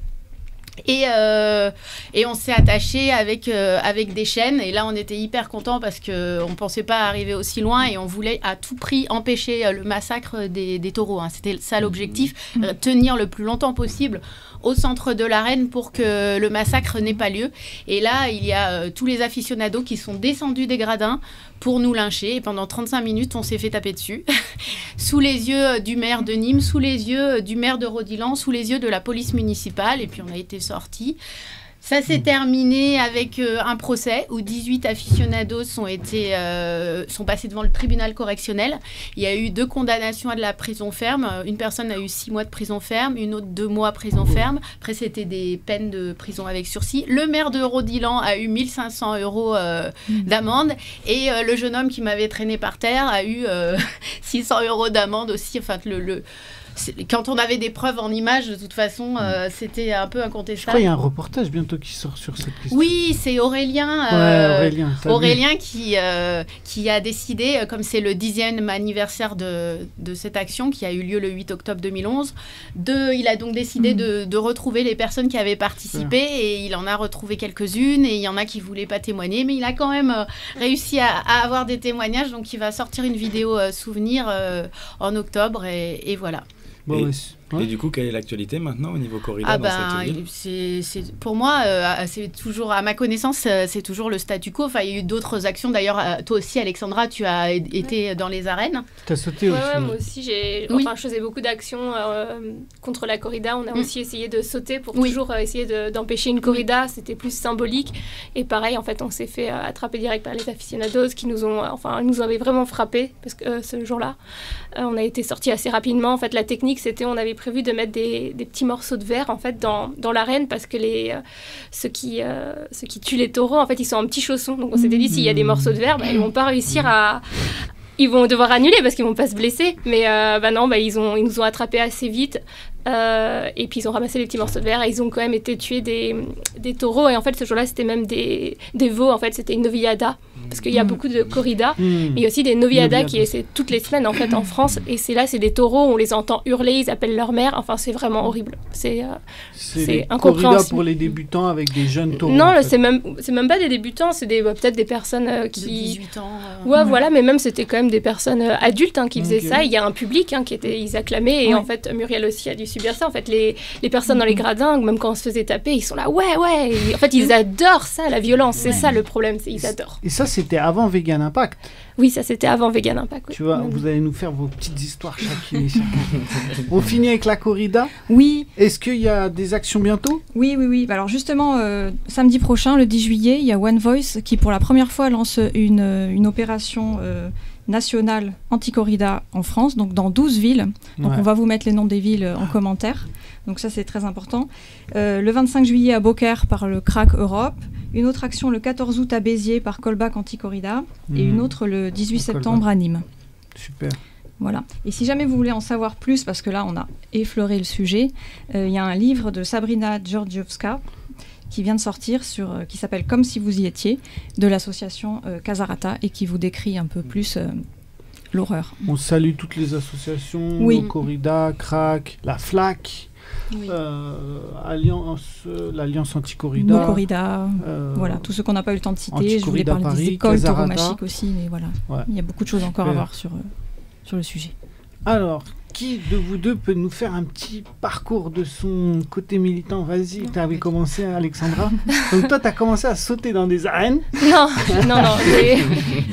Et, euh, et on s'est attaché avec, euh, avec des chaînes. Et là, on était hyper contents parce qu'on ne pensait pas arriver aussi loin et on voulait à tout prix empêcher euh, le massacre des, des taureaux. hein. C'était ça l'objectif, euh, tenir le plus longtemps possible au centre de l'arène pour que le massacre n'ait pas lieu. Et là, il y a euh, tous les aficionados qui sont descendus des gradins pour nous lyncher. Et pendant 35 minutes, on s'est fait taper dessus. sous les yeux euh, du maire de Nîmes, sous les yeux euh, du maire de Rodilan, sous les yeux de la police municipale. Et puis on a été sortis. Ça s'est terminé avec euh, un procès où 18 aficionados été, euh, sont passés devant le tribunal correctionnel. Il y a eu deux condamnations à de la prison ferme. Une personne a eu six mois de prison ferme, une autre deux mois prison ferme. Après, c'était des peines de prison avec sursis. Le maire de Rodilan a eu 1500 euros euh, d'amende et le jeune homme qui m'avait traîné par terre a eu euh, 600 euros d'amende aussi. Enfin, le, le- quand on avait des preuves en images, de toute façon, euh, c'était un peu Je incontestable. crois qu'il y a un reportage bientôt qui sort sur cette question. Oui, c'est Aurélien. Ouais, euh, Aurélien. qui, euh, qui a décidé, comme c'est le dixième anniversaire de, de cette action qui a eu lieu le 8 octobre 2011, de, il a donc décidé de, de retrouver les personnes qui avaient participé et il en a retrouvé quelques-unes et il y en a qui voulaient pas témoigner, mais il a quand même réussi à, à avoir des témoignages, donc il va sortir une vidéo souvenir en octobre et, et voilà. Bon, Et- ouais, du coup, quelle est l'actualité maintenant au niveau corrida Ah dans ben, cette ville c'est, c'est- pour moi, euh, c'est toujours, à ma connaissance, euh, c'est toujours le statu quo. Enfin, il y a eu d'autres actions. D'ailleurs, euh, toi aussi, Alexandra, tu as été dans les arènes. T'as sauté Ouais, aussi. ouais, moi aussi, j'ai. Oui. Enfin, je faisais beaucoup d'actions euh, contre la corrida. On a Mm. aussi essayé de sauter pour Oui. toujours euh, essayer de- d'empêcher une corrida. C'était plus symbolique. Et pareil, en fait, on s'est fait euh, attraper direct par les aficionados qui nous ont, euh, enfin, nous avaient vraiment frappé parce que euh, ce jour-là, Euh, on a été sortis assez rapidement. En fait, la technique, c'était, on avait prévu de mettre des, des petits morceaux de verre en fait dans, dans l'arène parce que les euh, ceux qui euh, ceux qui tuent les taureaux, en fait, ils sont en petits chaussons. Donc, on s'était dit s'il y a des morceaux de verre, bah, ils vont pas réussir à ils vont devoir annuler parce qu'ils vont pas se blesser. Mais bah non, bah, ils, ont, ils nous ont attrapés assez vite. Euh, et puis ils ont ramassé les petits morceaux de verre et ils ont quand même été tués des, des taureaux. Et en fait, ce jour-là, c'était même des, des veaux. En fait, c'était une noviada. Parce qu'il y a Mm. beaucoup de corridas. Hmm. Mais il y a aussi des noviadas qui essaient toutes les semaines en fait en France. Et c'est là, c'est des taureaux, on les entend hurler, ils appellent leur mère. Enfin, c'est vraiment horrible. C'est euh, C'est c'est incompréhensible. pour les débutants avec des jeunes taureaux. non, en fait. c'est même c'est même pas des débutants, c'est des bah, peut-être des personnes euh, De qui 18 ans. euh, Ouais, voilà, mais même c'était quand même des personnes euh, adultes hein, qui faisaient ça. Il y a un public hein, qui était, ils acclamaient, et Ouais. en fait, Muriel aussi a dû subir ça. En fait, les, les personnes dans les Mhm. gradins, même quand on se faisait taper, ils sont là, ouais, ouais. Et en fait, ils adorent ça, la violence. C'est Ouais. ça le problème, c'est ils adorent. Et ça, c'était avant Vegan Impact. Oui, ça c'était avant Vegan Impact. oui. Tu vois, Même. vous allez nous faire vos petites histoires chacune et chacun. On finit avec la corrida. Oui, Est-ce qu'il y a des actions bientôt? Oui, oui, oui. Alors justement, euh, samedi prochain, le 10 juillet, il y a One Voice qui pour la première fois lance une, euh, une opération euh, nationale anti-corrida en France, donc dans 12 villes. Donc Ouais. on va vous mettre les noms des villes euh, en commentaire. Donc ça c'est très important. Euh, le 25 juillet à Beaucaire par le CRAC Europe. Une autre action le 14 août à Béziers par Colbac Anti-Corrida. Et Hmm. une autre le 18 Colbac. septembre à Nîmes. Super. Voilà. Et si jamais vous voulez en savoir plus, parce que là on a effleuré le sujet, euh, il y a un livre de Sabrina Georgievska qui vient de sortir sur, euh, qui s'appelle Comme si vous y étiez, de l'association euh, Casarata et qui vous décrit un peu plus euh, l'horreur. On salue toutes les associations, Oui. le Corrida, CRAC, la FLAC, Oui. euh, Alliance, euh, l'Alliance Anti-Corrida. Corrida, euh, voilà, tous ceux qu'on n'a pas eu le temps de citer. Je voulais parler Paris, des écoles tauromachiques aussi, mais voilà. Ouais. Il y a beaucoup de choses encore à voir sur, sur le sujet. Alors, qui de vous deux peut nous faire un petit parcours de son côté militant? Vas-y, tu avais commencé, Alexandra. Donc toi, tu as commencé à sauter dans des arènes. Non, non, non.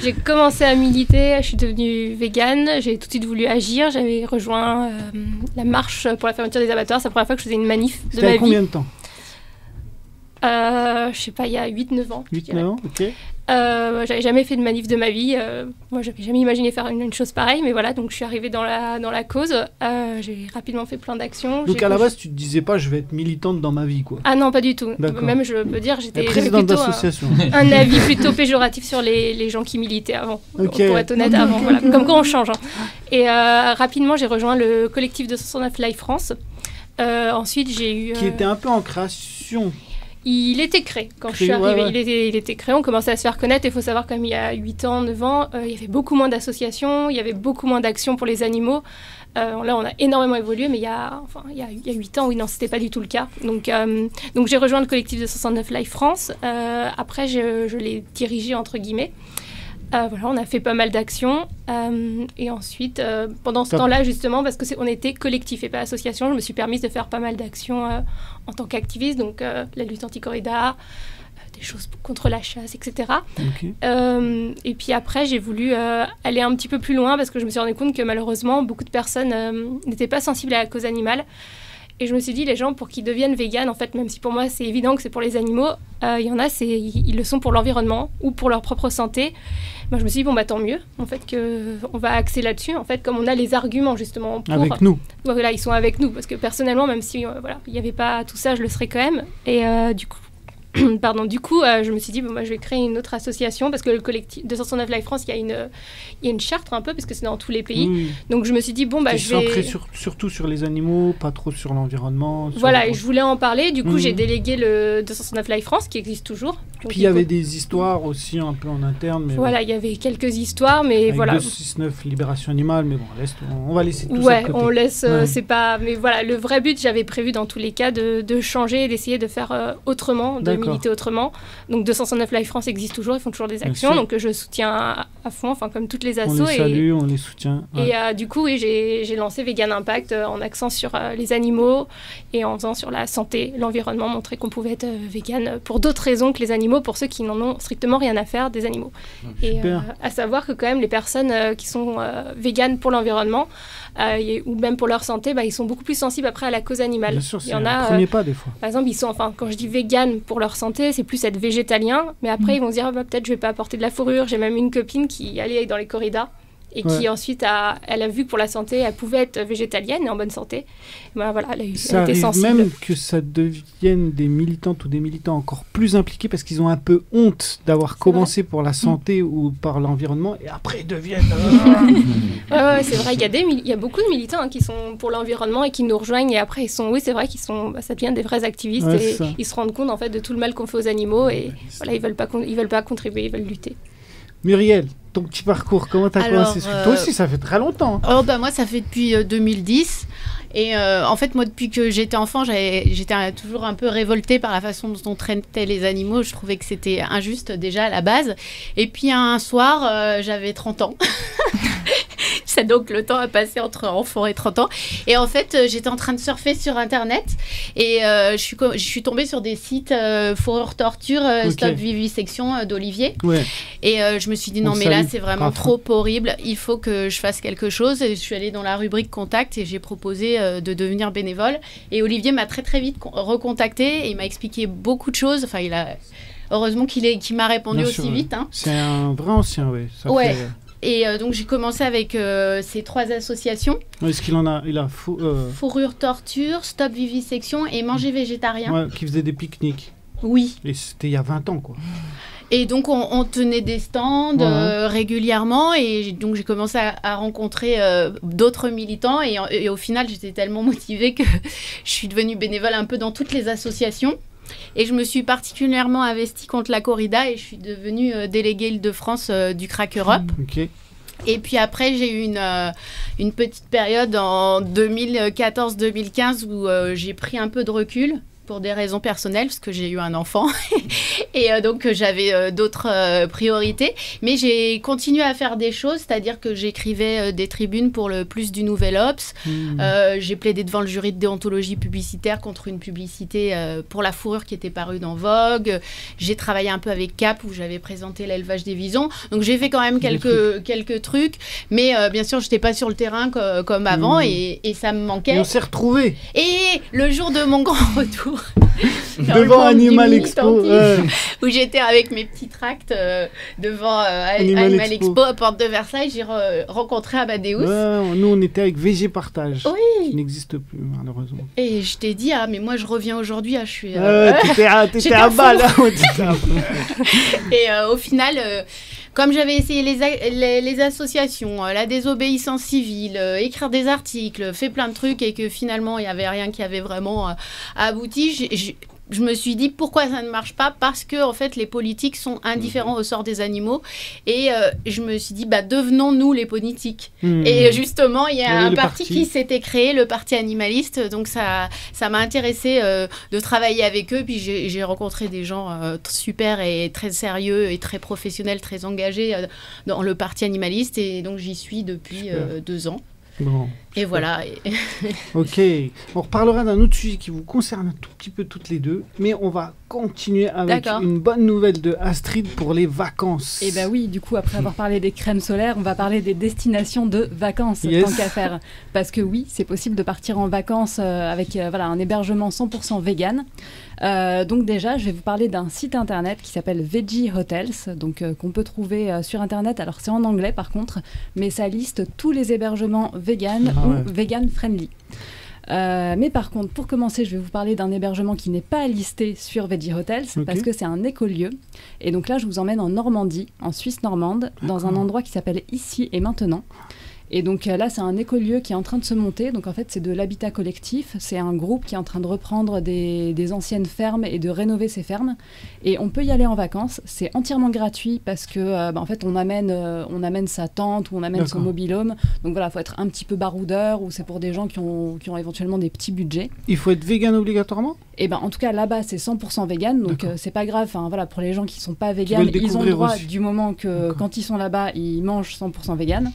j'ai- commencé à militer, je suis devenue végane, j'ai tout de suite voulu agir. J'avais rejoint euh, la marche pour la fermeture des abattoirs. C'est la première fois que je faisais une manif de ma vie. combien de temps? Euh, je sais pas, il y a 8-9 ans. je 8 dirais.9 ans Ok. Euh, j'avais jamais fait de manif de ma vie. euh, moi, j'avais jamais imaginé faire une, une chose pareille, mais voilà, donc je suis arrivée dans la, dans la cause. Euh, j'ai rapidement fait plein d'actions. Donc à la base, tu te disais pas, je vais être militante dans ma vie, quoi. Ah non, pas du tout. Même, je peux dire, j'étais plutôt un, d'association. un avis plutôt péjoratif sur les, les gens qui militaient avant. Ok. Pour être honnête, avant. voilà. Comme quoi on change. hein. Et euh, rapidement, j'ai rejoint le collectif de 69 Live France. Euh, ensuite, j'ai eu. Qui euh, était un peu en création. Il était créé quand je suis arrivée. ouais, ouais. Il, était, il était créé, on commençait à se faire connaître. Il faut savoir, comme il y a 8 ans, 9 ans, euh, il y avait beaucoup moins d'associations, il y avait beaucoup moins d'actions pour les animaux. Euh, là, on a énormément évolué, mais il y a, enfin, il y a, il y a 8 ans, oui, non, c'était pas du tout le cas. Donc, euh, donc j'ai rejoint le collectif de 69 Live France. Après, je, je l'ai dirigé, entre guillemets. Euh, voilà, on a fait pas mal d'actions. Euh, et ensuite, euh, pendant ce temps-là, justement, parce qu'on était collectif et pas association, je me suis permise de faire pas mal d'actions en tant qu'activiste, donc la lutte anti-corrida, des choses contre la chasse, etc. Et puis après, j'ai voulu aller un petit peu plus loin parce que je me suis rendu compte que malheureusement, beaucoup de personnes n'étaient pas sensibles à la cause animale. Et je me suis dit, les gens, pour qu'ils deviennent véganes, en fait, même si pour moi c'est évident que c'est pour les animaux, euh, il y en a, c'est, ils le sont pour l'environnement ou pour leur propre santé. Moi, je me suis dit, bon, bah tant mieux, en fait, qu'on va axer là-dessus, en fait, comme on a les arguments, justement, pour... Avec nous. Voilà, ils sont avec nous, parce que personnellement, même si euh, voilà, il n'y avait pas tout ça, je le serais quand même. Et euh, du coup, pardon, du coup, euh, je me suis dit, moi, je vais créer une autre association, parce que le collectif 269 Life France, il y a une, il y a une charte un peu, parce que c'est dans tous les pays. Donc je me suis dit, bon, bah, je vais... sur- surtout sur les animaux, pas trop sur l'environnement. Voilà, et je voulais en parler. Du coup, j'ai délégué le 269 Life France, qui existe toujours. Donc, Puis il y avait des histoires aussi un peu en interne. Mais Voilà, il y avait quelques histoires, mais Avec voilà. 269 Libération Animale, mais bon, laisse, on va laisser tout ça Ouais, de côté. on laisse, euh, Ouais. c'est pas. Mais voilà, le vrai but, j'avais prévu dans tous les cas de, de changer et d'essayer de faire euh, autrement, de. Militer autrement. Donc 269 Life France existe toujours, ils font toujours des actions, donc je soutiens à, à fond, enfin comme toutes les On assos. les et, on les soutient. ouais. et euh, du coup, oui, j'ai lancé Vegan Impact euh, en accent sur euh, les animaux et en faisant sur la santé, l'environnement, montrer qu'on pouvait être euh, vegan pour d'autres raisons que les animaux, pour ceux qui n'en ont strictement rien à faire des animaux. Et Super. euh, à savoir que quand même les personnes qui sont véganes pour l'environnement et- ou même pour leur santé, bah, ils sont beaucoup plus sensibles après à la cause animale. Bien sûr, c'est y en un a, premier pas des fois. par exemple, ils sont, enfin, quand je dis vegan pour leur santé, c'est plus être végétalien, mais après ils vont se dire, Ah, bah, peut-être je vais pas apporter de la fourrure. J'ai même une copine qui allait dans les corridas et qui ensuite a, elle a vu que pour la santé, elle pouvait être végétalienne et en bonne santé. Bah, voilà, elle, a eu, elle Ça était arrive sensible. même que ça devienne des militantes ou des militants encore plus impliqués parce qu'ils ont un peu honte d'avoir commencé pour la santé ou par l'environnement et après ils deviennent. euh, Ouais, ouais, c'est vrai, il y, a des il y a beaucoup de militants hein, qui sont pour l'environnement et qui nous rejoignent et après ils sont, oui c'est vrai qu'ils sont, bah, ça devient des vrais activistes Ouais, et ça. ils se rendent compte en fait de tout le mal qu'on fait aux animaux et voilà ils veulent pas, ils veulent pas contribuer, ils veulent lutter. Muriel, ton petit parcours, comment t'as commencé Toi euh, aussi, ça fait très longtemps. Oh bah moi ça fait depuis euh, 2010 et euh, en fait moi depuis que j'étais enfant j'étais euh, toujours un peu révoltée par la façon dont on traitait les animaux. Je trouvais que c'était injuste déjà à la base. Et puis un soir euh, j'avais 30 ans donc le temps a passé entre enfant et 30 ans et en fait euh, j'étais en train de surfer sur internet et euh, je, suis, co- je suis tombée sur des sites euh, fourrure torture euh, stop vivisection euh, d'Olivier Ouais. et je me suis dit On non mais là c'est vraiment trop horrible, il faut que je fasse quelque chose. Et je suis allée dans la rubrique contact et j'ai proposé de devenir bénévole. Et Olivier m'a très très vite con- recontacté et il m'a expliqué beaucoup de choses. Enfin il a heureusement qu'il m'a répondu Bien aussi sûr, vite. hein. C'est un vrai ancien, ouais. Ça Ouais. fait- Et euh, donc j'ai commencé avec euh, ces trois associations Est-ce qu'il en a Il a fou- euh, fourrure torture, stop vivisection et manger végétarien. ouais, qui faisait des pique-niques. Oui. Et c'était il y a 20 ans, quoi. Et donc, on, on tenait des stands Ouais. régulièrement. Et donc, j'ai commencé à, à rencontrer d'autres militants. Et, et au final, j'étais tellement motivée que je suis devenue bénévole un peu dans toutes les associations. Et je me suis particulièrement investie contre la corrida. Et je suis devenue euh, déléguée Île-de-France euh, du Crack Europe. Et puis après, j'ai eu une, euh, une petite période en 2014-2015 où euh, j'ai pris un peu de recul pour des raisons personnelles, parce que j'ai eu un enfant. Et euh, donc, j'avais euh, d'autres euh, priorités. Mais j'ai continué à faire des choses, c'est-à-dire que j'écrivais des tribunes pour le plus du Nouvel Ops. Hmm. J'ai plaidé devant le jury de déontologie publicitaire contre une publicité pour la fourrure qui était parue dans Vogue. J'ai travaillé un peu avec Cap où j'avais présenté l'élevage des visons. Donc j'ai fait quand même quelques, quelques trucs. Mais bien sûr, je n'étais pas sur le terrain co- comme avant Mhm. et, et ça me Et manquait. on s'est retrouvés Et le jour de mon grand retour, devant Animal Expo. où j'étais avec mes petits tracts euh, devant euh, Animal Animal, Expo. Expo. à Porte de Versailles, j'ai re- rencontré Amadeus. Ouais, nous, on était avec VG Partage. Oui. Qui n'existe plus, malheureusement. Et je t'ai dit, ah, mais moi je reviens aujourd'hui, ah, je suis. euh, Euh, T'étais à, à à balle. fond. hein. Et euh, au final, euh, comme j'avais essayé les, les, les associations, euh, la désobéissance civile, euh, écrire des articles, fait plein de trucs et que finalement il n'y avait rien qui avait vraiment euh, abouti, je me suis dit pourquoi ça ne marche pas? Parce que en fait les politiques sont indifférents au sort des animaux et euh, je me suis dit bah devenons-nous les politiques. Hmm. Et justement, il y a un parti, parti. qui s'était créé, le parti animaliste. Donc ça, ça m'a intéressé euh, de travailler avec eux. Puis j'ai rencontré des gens euh, super et très sérieux et très professionnels, très engagés euh, dans le parti animaliste. Et donc j'y suis depuis euh, deux ans. Bon, Et voilà. Ok. On reparlera d'un autre sujet qui vous concerne un tout petit peu toutes les deux. Mais on va continuer avec une bonne nouvelle de Astrid pour les vacances. Et bah oui, du coup, après avoir parlé des crèmes solaires, on va parler des destinations de vacances, Yes. tant qu'à faire. Parce que oui, c'est possible de partir en vacances euh, avec euh, voilà, un hébergement 100% vegan. Euh, donc déjà, je vais vous parler d'un site internet qui s'appelle Veggie Hotels, donc euh, qu'on peut trouver euh, sur internet. Alors c'est en anglais par contre, mais ça liste tous les hébergements vegan Ah ou ouais. vegan friendly. Euh, mais par contre, pour commencer, je vais vous parler d'un hébergement qui n'est pas listé sur Veggie Hotels parce que c'est un écolieu. Et donc là, je vous emmène en Normandie, en Suisse normande, dans un endroit qui s'appelle Ici et Maintenant. Et donc euh, là, c'est un écolieu qui est en train de se monter. Donc en fait, c'est de l'habitat collectif. C'est un groupe qui est en train de reprendre des, des anciennes fermes et de rénover ces fermes. Et on peut y aller en vacances. C'est entièrement gratuit parce que euh, bah, en fait, on amène, euh, on amène sa tente ou on amène son mobilhome. Donc voilà, faut être un petit peu baroudeur ou c'est pour des gens qui ont, qui ont éventuellement des petits budgets. Il faut être vegan obligatoirement? Et ben en tout cas là-bas c'est 100% vegan donc euh, c'est pas grave. Enfin voilà pour les gens qui sont pas vegan, ils ont le droit aussi. du moment que quand ils sont là-bas ils mangent 100% vegan.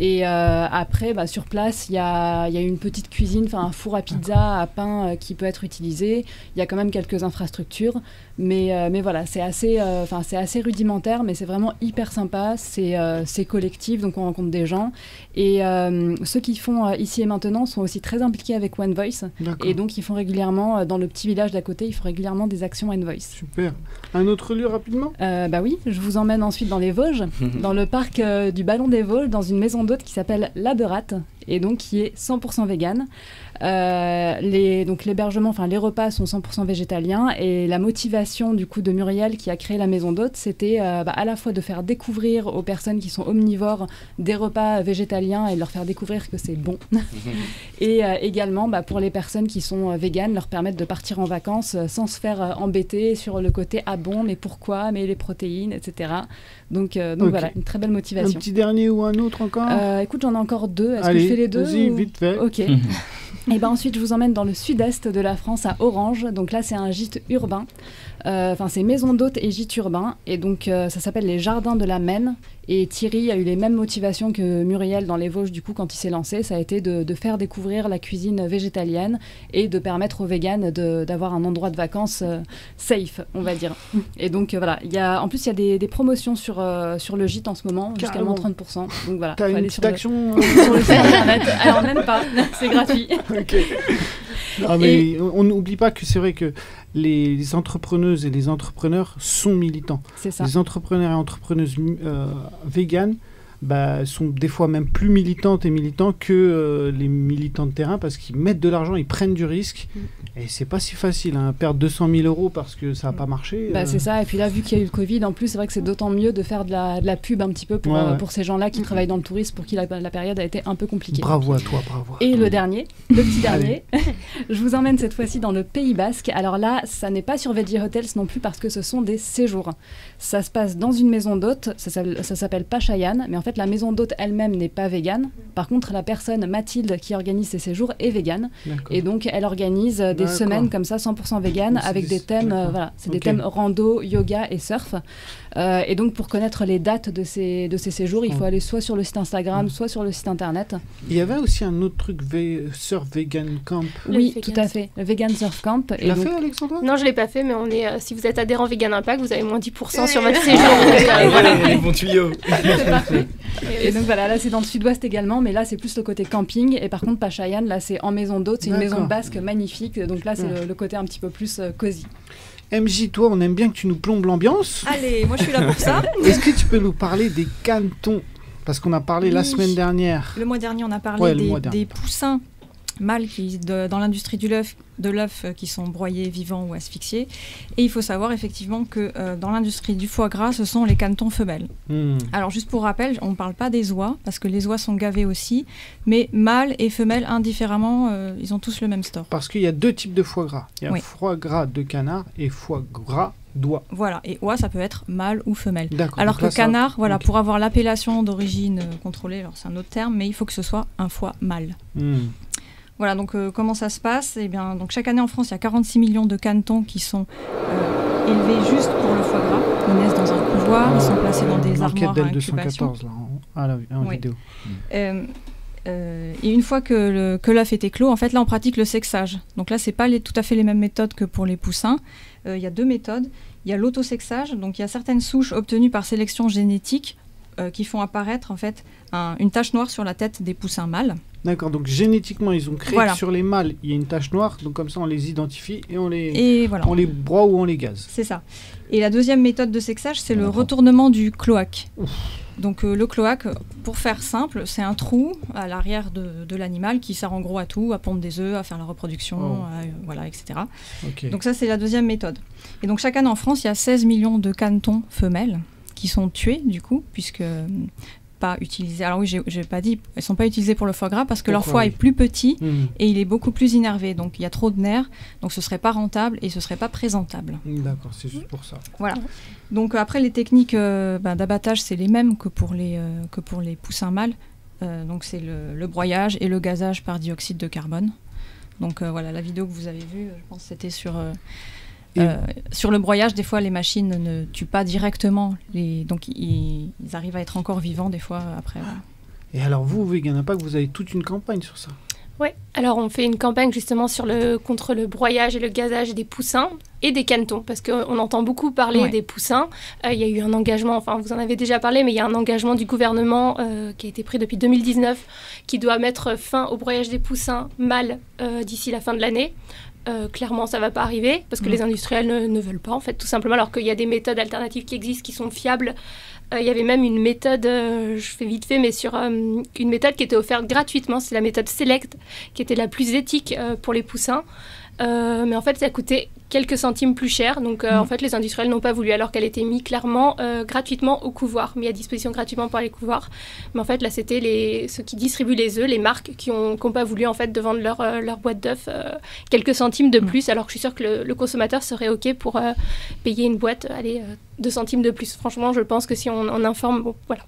Et euh, après, bah, sur place, il y a, il y a une petite cuisine, enfin un four à pizza, à pain euh, qui peut être utilisé. Il y a quand même quelques infrastructures, mais, euh, mais voilà, c'est assez, enfin c'est assez rudimentaire, mais c'est vraiment hyper sympa. C'est collectif, donc on rencontre des gens. Et ceux qui font ici et maintenant sont aussi très impliqués avec One Voice. Et donc, ils font régulièrement, dans le petit village d'à côté, ils font régulièrement des actions One Voice. Super. Un autre lieu rapidement? Bah oui, je vous emmène ensuite dans les Vosges, dans le parc du Ballon des Vosges, dans une maison d'hôte qui s'appelle La Berate, et donc qui est 100% vegan. Euh, les, donc l'hébergement, enfin les repas sont 100% végétaliens, et la motivation du coup de Muriel qui a créé la maison d'hôte, c'était euh, bah, à la fois de faire découvrir aux personnes qui sont omnivores des repas végétaliens et de leur faire découvrir que c'est bon, et euh, également bah, pour les personnes qui sont véganes, leur permettre de partir en vacances sans se faire embêter sur le côté ah bon, mais pourquoi, mais les protéines, etc. Donc, donc Ok. voilà, une très belle Un motivation. petit dernier ou un autre encore? Écoute, j'en ai encore deux. Est-ce que je fais les deux vas-y, ou- vite fait. Ok. Et ben ensuite, je vous emmène dans le sud-est de la France, à Orange. Donc là, c'est un gîte urbain. Euh, Enfin, c'est maison d'hôte et gîte urbain. Et donc, euh, ça s'appelle les Jardins de la Maine. Et Thierry a eu les mêmes motivations que Muriel dans les Vosges, du coup, quand il s'est lancé. Ça a été de, de faire découvrir la cuisine végétalienne et de permettre aux véganes d'avoir un endroit de vacances euh, safe, on va dire. Et donc, voilà. Il y a, en plus, il y a des, des promotions sur, sur le gîte en ce moment, jusqu'à moins 30%. Donc voilà. T'as une aller petite sur le- action euh, sur le site internet. Alors même pas, c'est gratuit. Ok. Mais on on n'oublie pas que c'est vrai que les, les entrepreneuses et les entrepreneurs sont militants. C'est ça. Les entrepreneurs et entrepreneuses euh, véganes bah, sont des fois même plus militantes et militants que euh, les militants de terrain parce qu'ils mettent de l'argent, ils prennent du risque. Mm. Et c'est pas si facile, hein, perdre 200 000 euros parce que ça n'a pas marché. Bah, euh, c'est ça, et puis là, vu qu'il y a eu le Covid, en plus, c'est vrai que c'est d'autant mieux de faire de la, de la pub un petit peu pour, Ouais, euh, ouais. pour ces gens-là qui travaillent dans le tourisme, pour qui la, la période a été un peu compliquée. Bravo à toi, bravo. à Et toi. le dernier, le petit dernier, je vous emmène cette fois-ci dans le Pays Basque. Alors là, ça n'est pas sur Veggie Hotels non plus parce que ce sont des séjours. Ça se passe dans une maison d'hôtes, ça s'appelle ça s'appelle Pachayan, mais en fait la maison d'hôte elle-même n'est pas végane. Par contre, la personne, Mathilde, qui organise ces séjours, est végane. Et donc, elle organise euh, des semaines comme ça, 100% vegan, Donc, c'est avec des- thèmes, euh, voilà, c'est des thèmes rando, yoga et surf. Euh, et donc, pour connaître les dates de ces, de ces séjours, il faut Mm. aller soit sur le site Instagram, Mm. soit sur le site internet. Il y avait aussi un autre truc, ve- Surf Vegan Camp. Le oui, vegan tout à fait, le Vegan Surf Camp. Tu l'as fait, Alexandra? Non, je l'ai pas fait, mais on est, euh, si vous êtes adhérent Vegan Impact, vous avez moins 10% sur votre séjour. Donc, euh, voilà. C'est parfait. Et donc voilà, là c'est dans le sud-ouest également, mais là c'est plus le côté camping. Et par contre, Pachayan, là c'est en maison d'hôte, c'est une maison basque magnifique. Donc là c'est Ouais. le, le côté un petit peu plus euh, cosy. MJ, toi, on aime bien que tu nous plombes l'ambiance. Allez, moi je suis là pour ça. Est-ce que tu peux nous parler des cantons? Parce qu'on a parlé la semaine dernière. Le mois dernier, on a parlé Ouais, des poussins mâles qui, de- dans l'industrie du l'œuf, de l'œuf euh, qui sont broyés, vivants ou asphyxiés. Et il faut savoir effectivement que euh, dans l'industrie du foie gras, ce sont les canetons femelles. Hmm. Alors juste pour rappel, on ne parle pas des oies, parce que les oies sont gavées aussi, mais mâles et femelles indifféremment, euh, ils ont tous le même store. Parce qu'il y a deux types de foie gras. Il y a Oui. foie gras de canard et foie gras d'oie. Voilà, et oie, ça peut être mâle ou femelle. D'accord. Alors que là, ça- canard, voilà, pour avoir l'appellation d'origine euh, contrôlée, alors c'est un autre terme, mais il faut que ce soit un foie mâle. Hmm. Voilà, donc euh, comment ça se passe? Eh bien, donc chaque année en France, il y a 46 millions de canetons qui sont euh, élevés juste pour le foie gras. Ils naissent dans un couloir, ils sont placés dans des armoires à incubation. 214, là, en, à la, en Oui. vidéo. Euh, et une fois que le- que l'œuf est éclos, en fait, là, on pratique le sexage. Donc là, c'est pas les- tout à fait les mêmes méthodes que pour les poussins. Il y a deux méthodes. Il y a l'autosexage. Donc il y a certaines souches obtenues par sélection génétique qui font apparaître en fait un- une tache noire sur la tête des poussins mâles. D'accord, donc génétiquement, ils ont créé Voilà. que sur les mâles, il y a une tache noire, donc comme ça, on les identifie et on les, Et voilà. on les broie ou on les gaze. C'est ça. Et la deuxième méthode de sexage, c'est le retournement du cloaque. Donc euh, le cloaque, pour faire simple, c'est un trou à l'arrière de, de l'animal qui sert en gros à tout, à pondre des œufs, à faire la reproduction, Oh. à, euh, voilà, etc. Donc ça, c'est la deuxième méthode. Et donc chaque année en France, il y a 16 millions de canetons femelles qui sont tués, du coup, puisque euh, pas utilisés. Alors oui, j'ai pas dit, elles sont pas utilisées pour le foie gras parce que leur foie oui. est plus petit Hmm. et il est beaucoup plus innervé. Donc il y a trop de nerfs, donc ce serait pas rentable et ce serait pas présentable. D'accord, c'est juste pour ça. Voilà. Donc après, les techniques euh, ben, d'abattage, c'est les mêmes que pour les, euh, que pour les poussins mâles. Euh, donc c'est le, le broyage et le gazage par dioxyde de carbone. Donc voilà, la vidéo que vous avez vue, je pense c'était sur, euh, sur le broyage. Des fois, les machines ne tuent pas directement. Les, donc ils, ils arrivent à être encore vivants des fois après. voilà. Et alors, vous, Vegan Impact, vous avez toute une campagne sur ça. Ouais, alors on fait une campagne justement sur le, contre le broyage et le gazage des poussins et des canetons, parce qu'on entend beaucoup parler Ouais. des poussins. Euh, Il y a eu un engagement, enfin vous en avez déjà parlé, mais il y a un engagement du gouvernement euh, qui a été pris depuis 2019 qui doit mettre fin au broyage des poussins mâles euh, d'ici la fin de l'année. Euh, clairement, ça va pas arriver parce que Mm. les industriels ne, ne veulent pas, en fait, tout simplement, alors qu'il y a des méthodes alternatives qui existent, qui sont fiables. Euh, Il y avait même une méthode, euh, je fais vite fait, mais sur une méthode qui était offerte gratuitement, c'est la méthode Select, qui était la plus éthique pour les poussins. Euh, mais en fait, ça coûtait quelques centimes plus cher. Donc, euh, en fait, les industriels n'ont pas voulu, alors qu'elle était mise clairement euh, gratuitement au couvoir, mis à disposition gratuitement par les couvoirs. Mais en fait, là, c'était les, ceux qui distribuent les œufs, les marques, qui n'ont pas voulu en fait de vendre leur, leur boîte d'œufs quelques centimes de Mm. plus, alors que je suis sûre que le, le consommateur serait OK pour payer une boîte, allez, 2 centimes de plus. Franchement, je pense que si on, on informe, bon, voilà.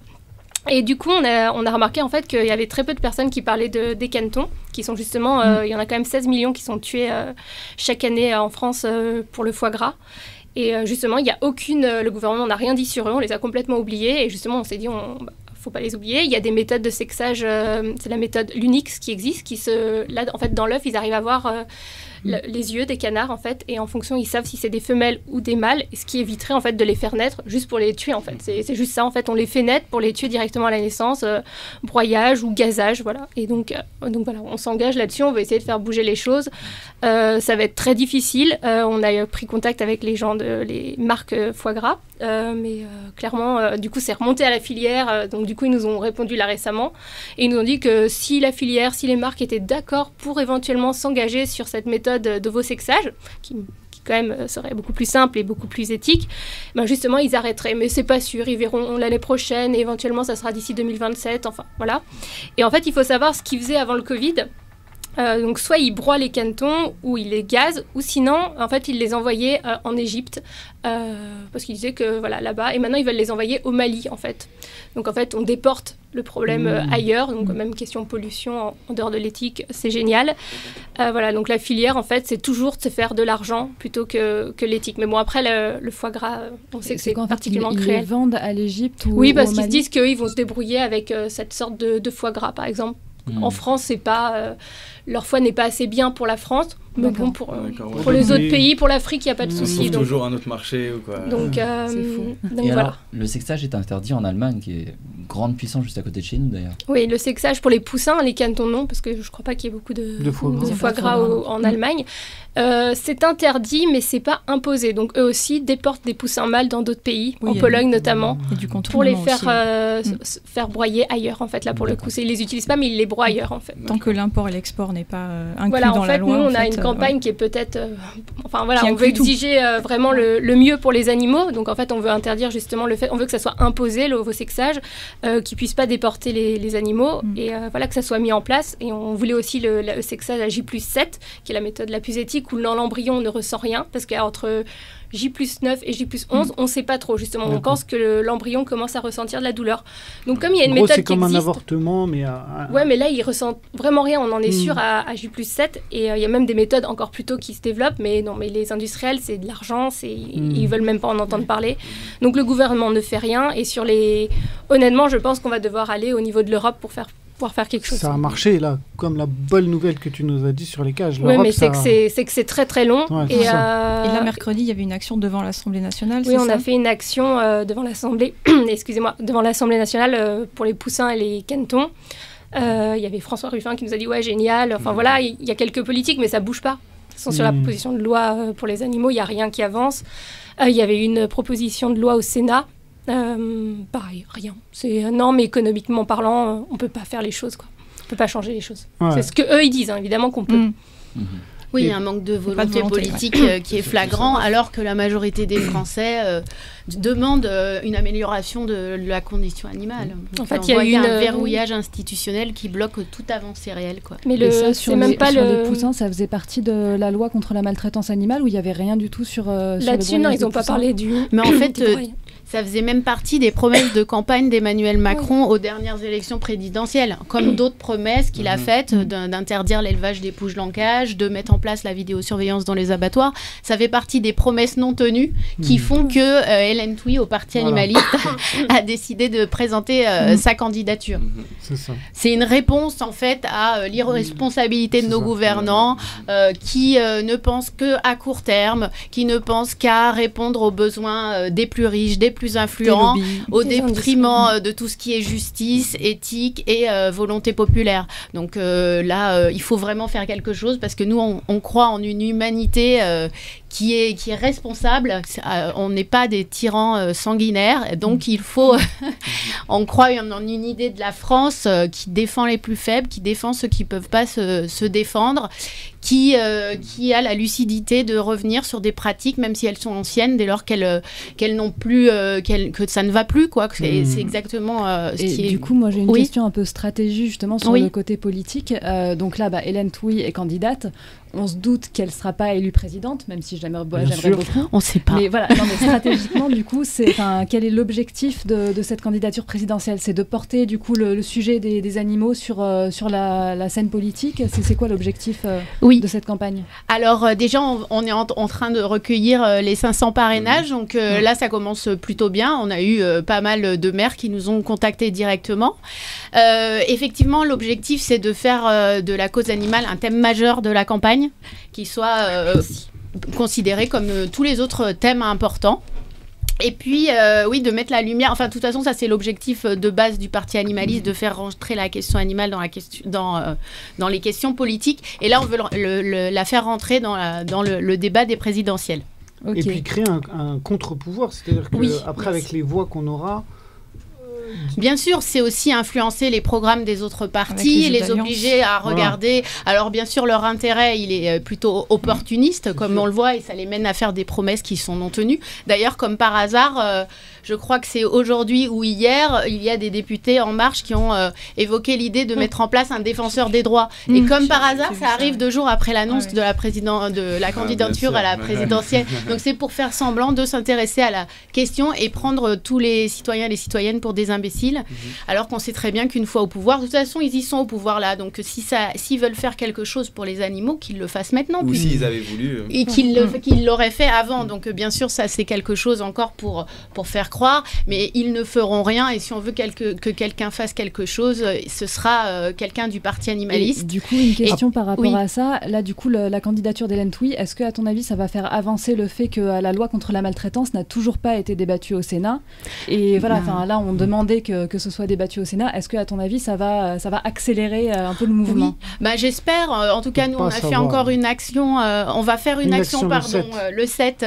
Et du coup, on a, on a remarqué en fait qu'il y avait très peu de personnes qui parlaient de, des canetons, qui sont justement, euh, il y en a quand même 16 millions qui sont tués euh, chaque année en France euh, pour le foie gras. Et euh, justement, il n'y a aucune, euh, le gouvernement n'a rien dit sur eux, on les a complètement oubliés. Et justement, on s'est dit, on, bah, faut pas les oublier. Il y a des méthodes de sexage, euh, c'est la méthode l'Unix qui existe, qui se, là, en fait, dans l'œuf, ils arrivent à voir euh, le- les yeux des canards en fait, et en fonction, ils savent si c'est des femelles ou des mâles, ce qui éviterait en fait de les faire naître juste pour les tuer en fait. C'est juste ça en fait, on les fait naître pour les tuer directement à la naissance, euh, broyage ou gazage, voilà. Et donc, euh, donc voilà, on s'engage là-dessus, on va essayer de faire bouger les choses. Euh, ça va être très difficile. On a pris contact avec les gens de les marques foie gras, mais clairement, du coup, c'est remonté à la filière. donc du coup, ils nous ont répondu là récemment et ils nous ont dit que si la filière, si les marques étaient d'accord pour éventuellement s'engager sur cette méthode d'ovosexage, qui qui quand même euh, serait beaucoup plus simple et beaucoup plus éthique, ben justement ils arrêteraient. Mais c'est pas sûr, ils verront l'année prochaine et éventuellement ça sera d'ici 2027, enfin voilà. Et en fait il faut savoir ce qu'ils faisaient avant le Covid. Euh, donc soit ils broient les canetons ou ils les gazent, ou sinon, en fait, ils les envoyaient euh, en Égypte parce qu'ils disaient que voilà là-bas, et maintenant ils veulent les envoyer au Mali en fait. Donc en fait, on déporte le problème euh, Mmh. ailleurs. Donc même question pollution en, en dehors de l'éthique, c'est génial. Euh, voilà, donc la filière en fait, c'est toujours de se faire de l'argent plutôt que, que l'éthique. Mais bon après le, le foie gras, euh, on sait que c'est ils, particulièrement ils les cruel. vendent à l'Égypte ou Oui, ou parce qu'ils se disent qu'ils vont se débrouiller avec euh, cette sorte de, de foie gras, par exemple. Hmm. En France, c'est pas euh, leur foie n'est pas assez bien pour la France, mais bon pour, euh, D'accord, pour ouais. les autres pays, pour l'Afrique, il n'y a pas de souci. Donc, toujours un autre marché ou quoi. donc, euh, fou. donc voilà. alors, le sexage est interdit en Allemagne, qui est une grande puissance juste à côté de chez nous d'ailleurs. Oui, le sexage pour les poussins, les canetons non, parce que je crois pas qu'il y ait beaucoup de, De foie gras. de foie Pas gras foie gras. au- en Allemagne. Euh, c'est interdit, mais c'est pas imposé. Donc eux aussi déportent des poussins mâles dans d'autres pays, Oui, en Pologne notamment. Et du Pour les faire, euh, Mm. faire broyer ailleurs, en fait, là, pour le coup. Ils les utilisent pas, mais ils les broient ailleurs, en fait. Tant que l'import et l'export n'est pas euh, inclus Voilà, dans la fait, loi. nous, en on a une euh, campagne qui est peut-être. euh, enfin, voilà, Qui on veut exiger vraiment le, le mieux pour les animaux. Donc, en fait, on veut interdire justement le fait. On veut que ça soit imposé, l'ovosexage, euh, qu'ils puissent pas déporter les, les animaux. Mm. Et euh, voilà, que ça soit mis en place. Et on voulait aussi le, le sexage à J 7, qui est la méthode la plus éthique, où dans l'embryon, on ne ressent rien. Parce qu'entre J 9 et J 11, on ne sait pas trop, justement. On pense que le- l'embryon commence à ressentir de la douleur. Donc, comme il y a une En gros, méthode c'est qui comme un avortement, mais à- à- Ouais, mais là, ils ressentent vraiment rien, on en est Mm. sûr à, à J 7. Et euh, il y a même des méthodes encore plus tôt qui se développent. Mais non, mais les industriels, c'est de l'argent, c'est Mm. ils veulent même pas en entendre parler. Donc le gouvernement ne fait rien. Et sur les. Honnêtement, je pense qu'on va devoir aller au niveau de l'Europe pour faire, pouvoir faire quelque chose. ça a marché là, comme la bonne nouvelle que tu nous as dit sur les cages. Oui, mais c'est que c'est- c'est que c'est très très long. Ouais, et, euh, Et là, mercredi, il y avait une action devant l'Assemblée nationale. Oui, on ça a fait une action euh, devant l'Assemblée, excusez-moi, devant l'Assemblée nationale euh, pour les poussins et les canetons. Euh, Il y avait François Ruffin qui nous a dit ouais génial. Enfin voilà, il y, a quelques politiques, mais ça bouge pas. De toute façon, Sur la Mhm. proposition de loi pour les animaux, il y a rien qui avance. Euh, Il y avait une proposition de loi au Sénat. Euh, pareil, rien. C'est euh, non, mais économiquement parlant, euh, on peut pas faire les choses quoi. On peut pas changer les choses. Ouais. C'est ce que eux ils disent. hein, évidemment qu'on peut. Mm. Oui, il y a un manque de volonté, politique qui est flagrant, alors que la majorité des Français euh, demandent euh, une amélioration de la condition animale. En Donc, fait, il y a une, un verrouillage institutionnel qui bloque toute avancée réelle. Quoi. Mais le, ça, sur, c'est même les, pas sur le. les poussins, ça faisait partie de la loi contre la maltraitance animale où il n'y avait rien du tout sur, euh, Là-dessus, non, ils n'ont pas parlé du. Mais en fait, euh. Ça faisait même partie des promesses de campagne d'Emmanuel Macron aux dernières élections présidentielles, comme d'autres promesses qu'il a Mhm. faites d'in- d'interdire l'élevage des pouches lancage, de mettre en place la vidéosurveillance dans les abattoirs. Ça fait partie des promesses non tenues qui Mhm. font que euh, Hélène Touy, au Parti Voilà. animaliste, a décidé de présenter euh, Mhm. sa candidature. C'est une réponse en fait à euh, l'irresponsabilité de nos ça. gouvernants euh, qui euh, ne pensent que à court terme, qui ne pensent qu'à répondre aux besoins euh, des plus riches, des plus Des influents, au détriment euh, de tout ce qui est justice, éthique et euh, volonté populaire. Donc euh, là, euh, il faut vraiment faire quelque chose parce que nous, on, on croit en une humanité qui est, qui est responsable. Euh, on n'est pas des tyrans euh, sanguinaires. Donc il faut, on croit en, en une idée de la France euh, qui défend les plus faibles, qui défend ceux qui ne peuvent pas se, se défendre, qui, qui a la lucidité de revenir sur des pratiques, même si elles sont anciennes, dès lors qu'elles qu'elles n'ont plus, que ça ne va plus. Quoi. C'est Mm. c'est exactement ce Et qui est... du coup, moi j'ai une Oui. question un peu stratégie justement sur Oui. le côté politique. Donc là, bah, Hélène Touy est candidate. On se doute qu'elle ne sera pas élue présidente, même si j'aimerais beaucoup. on ne sait pas. Mais voilà, non, mais stratégiquement, du coup, c'est, quel est l'objectif de, de cette candidature présidentielle? C'est de porter du coup le, le sujet des, des animaux sur, euh, sur la, la scène politique? C'est, quoi l'objectif euh, Oui. de cette campagne? Alors euh, déjà, on, on est en, en train de recueillir euh, les 500 parrainages. Donc là, ça commence plutôt bien. On a eu euh, pas mal de maires qui nous ont contactés directement. Euh, effectivement, l'objectif, c'est de faire euh, de la cause animale un thème majeur de la campagne, qui soit euh, considéré comme euh, tous les autres thèmes importants. Et puis, euh, oui, de mettre la lumière. Enfin, de toute façon, ça, c'est l'objectif de base du Parti animaliste, de faire rentrer la question animale dans, la question, dans, euh, dans les questions politiques. Et là, on veut le- le- le- la faire rentrer dans, la- dans le, le débat des présidentielles. Et puis créer un, un contre-pouvoir, c'est-à-dire que Oui, après merci. avec les voix qu'on aura, euh, Bien sûr, c'est aussi influencer les programmes des autres partis, les, les obliger à regarder. Alors bien sûr, leur intérêt, il est plutôt opportuniste, comme on le voit, et ça les mène à faire des promesses qui sont non tenues. D'ailleurs, comme par hasard, je crois que c'est aujourd'hui ou hier, il y a des députés en marche qui ont euh, évoqué l'idée de mettre en place un défenseur des droits. Et mm. comme par hasard, ça arrive deux jours après l'annonce de la président, de la ah, candidature à la présidentielle. Donc c'est pour faire semblant de s'intéresser à la question et prendre tous les citoyens et les citoyennes pour des imbéciles, mhm. alors qu'on sait très bien qu'une fois au pouvoir, de toute façon, ils y sont au pouvoir là. Donc si ça, s'ils veulent faire quelque chose pour les animaux, qu'ils le fassent maintenant. Ou s'ils avaient voulu. Euh. Et qu'ils l'auraient fait avant. Donc bien sûr, ça c'est quelque chose encore pour, pour faire croire, mais ils ne feront rien. Et si on veut que quelqu'un fasse quelque chose, ce sera euh, quelqu'un du parti animaliste. du coup, une question par rapport à ça. Là, du coup, la candidature d'Hélène Touy, est-ce que, à ton avis, ça va faire avancer le fait que euh, la loi contre la maltraitance n'a toujours pas été débattue au Sénat? Et voilà, enfin là, on demandait que, que, ce soit débattu au Sénat. Est-ce que, à ton avis, ça va, ça va accélérer euh, un peu le mouvement? Bah, J'espère. En tout cas, nous, on a fait encore une action. on va faire une, action, pardon, le 7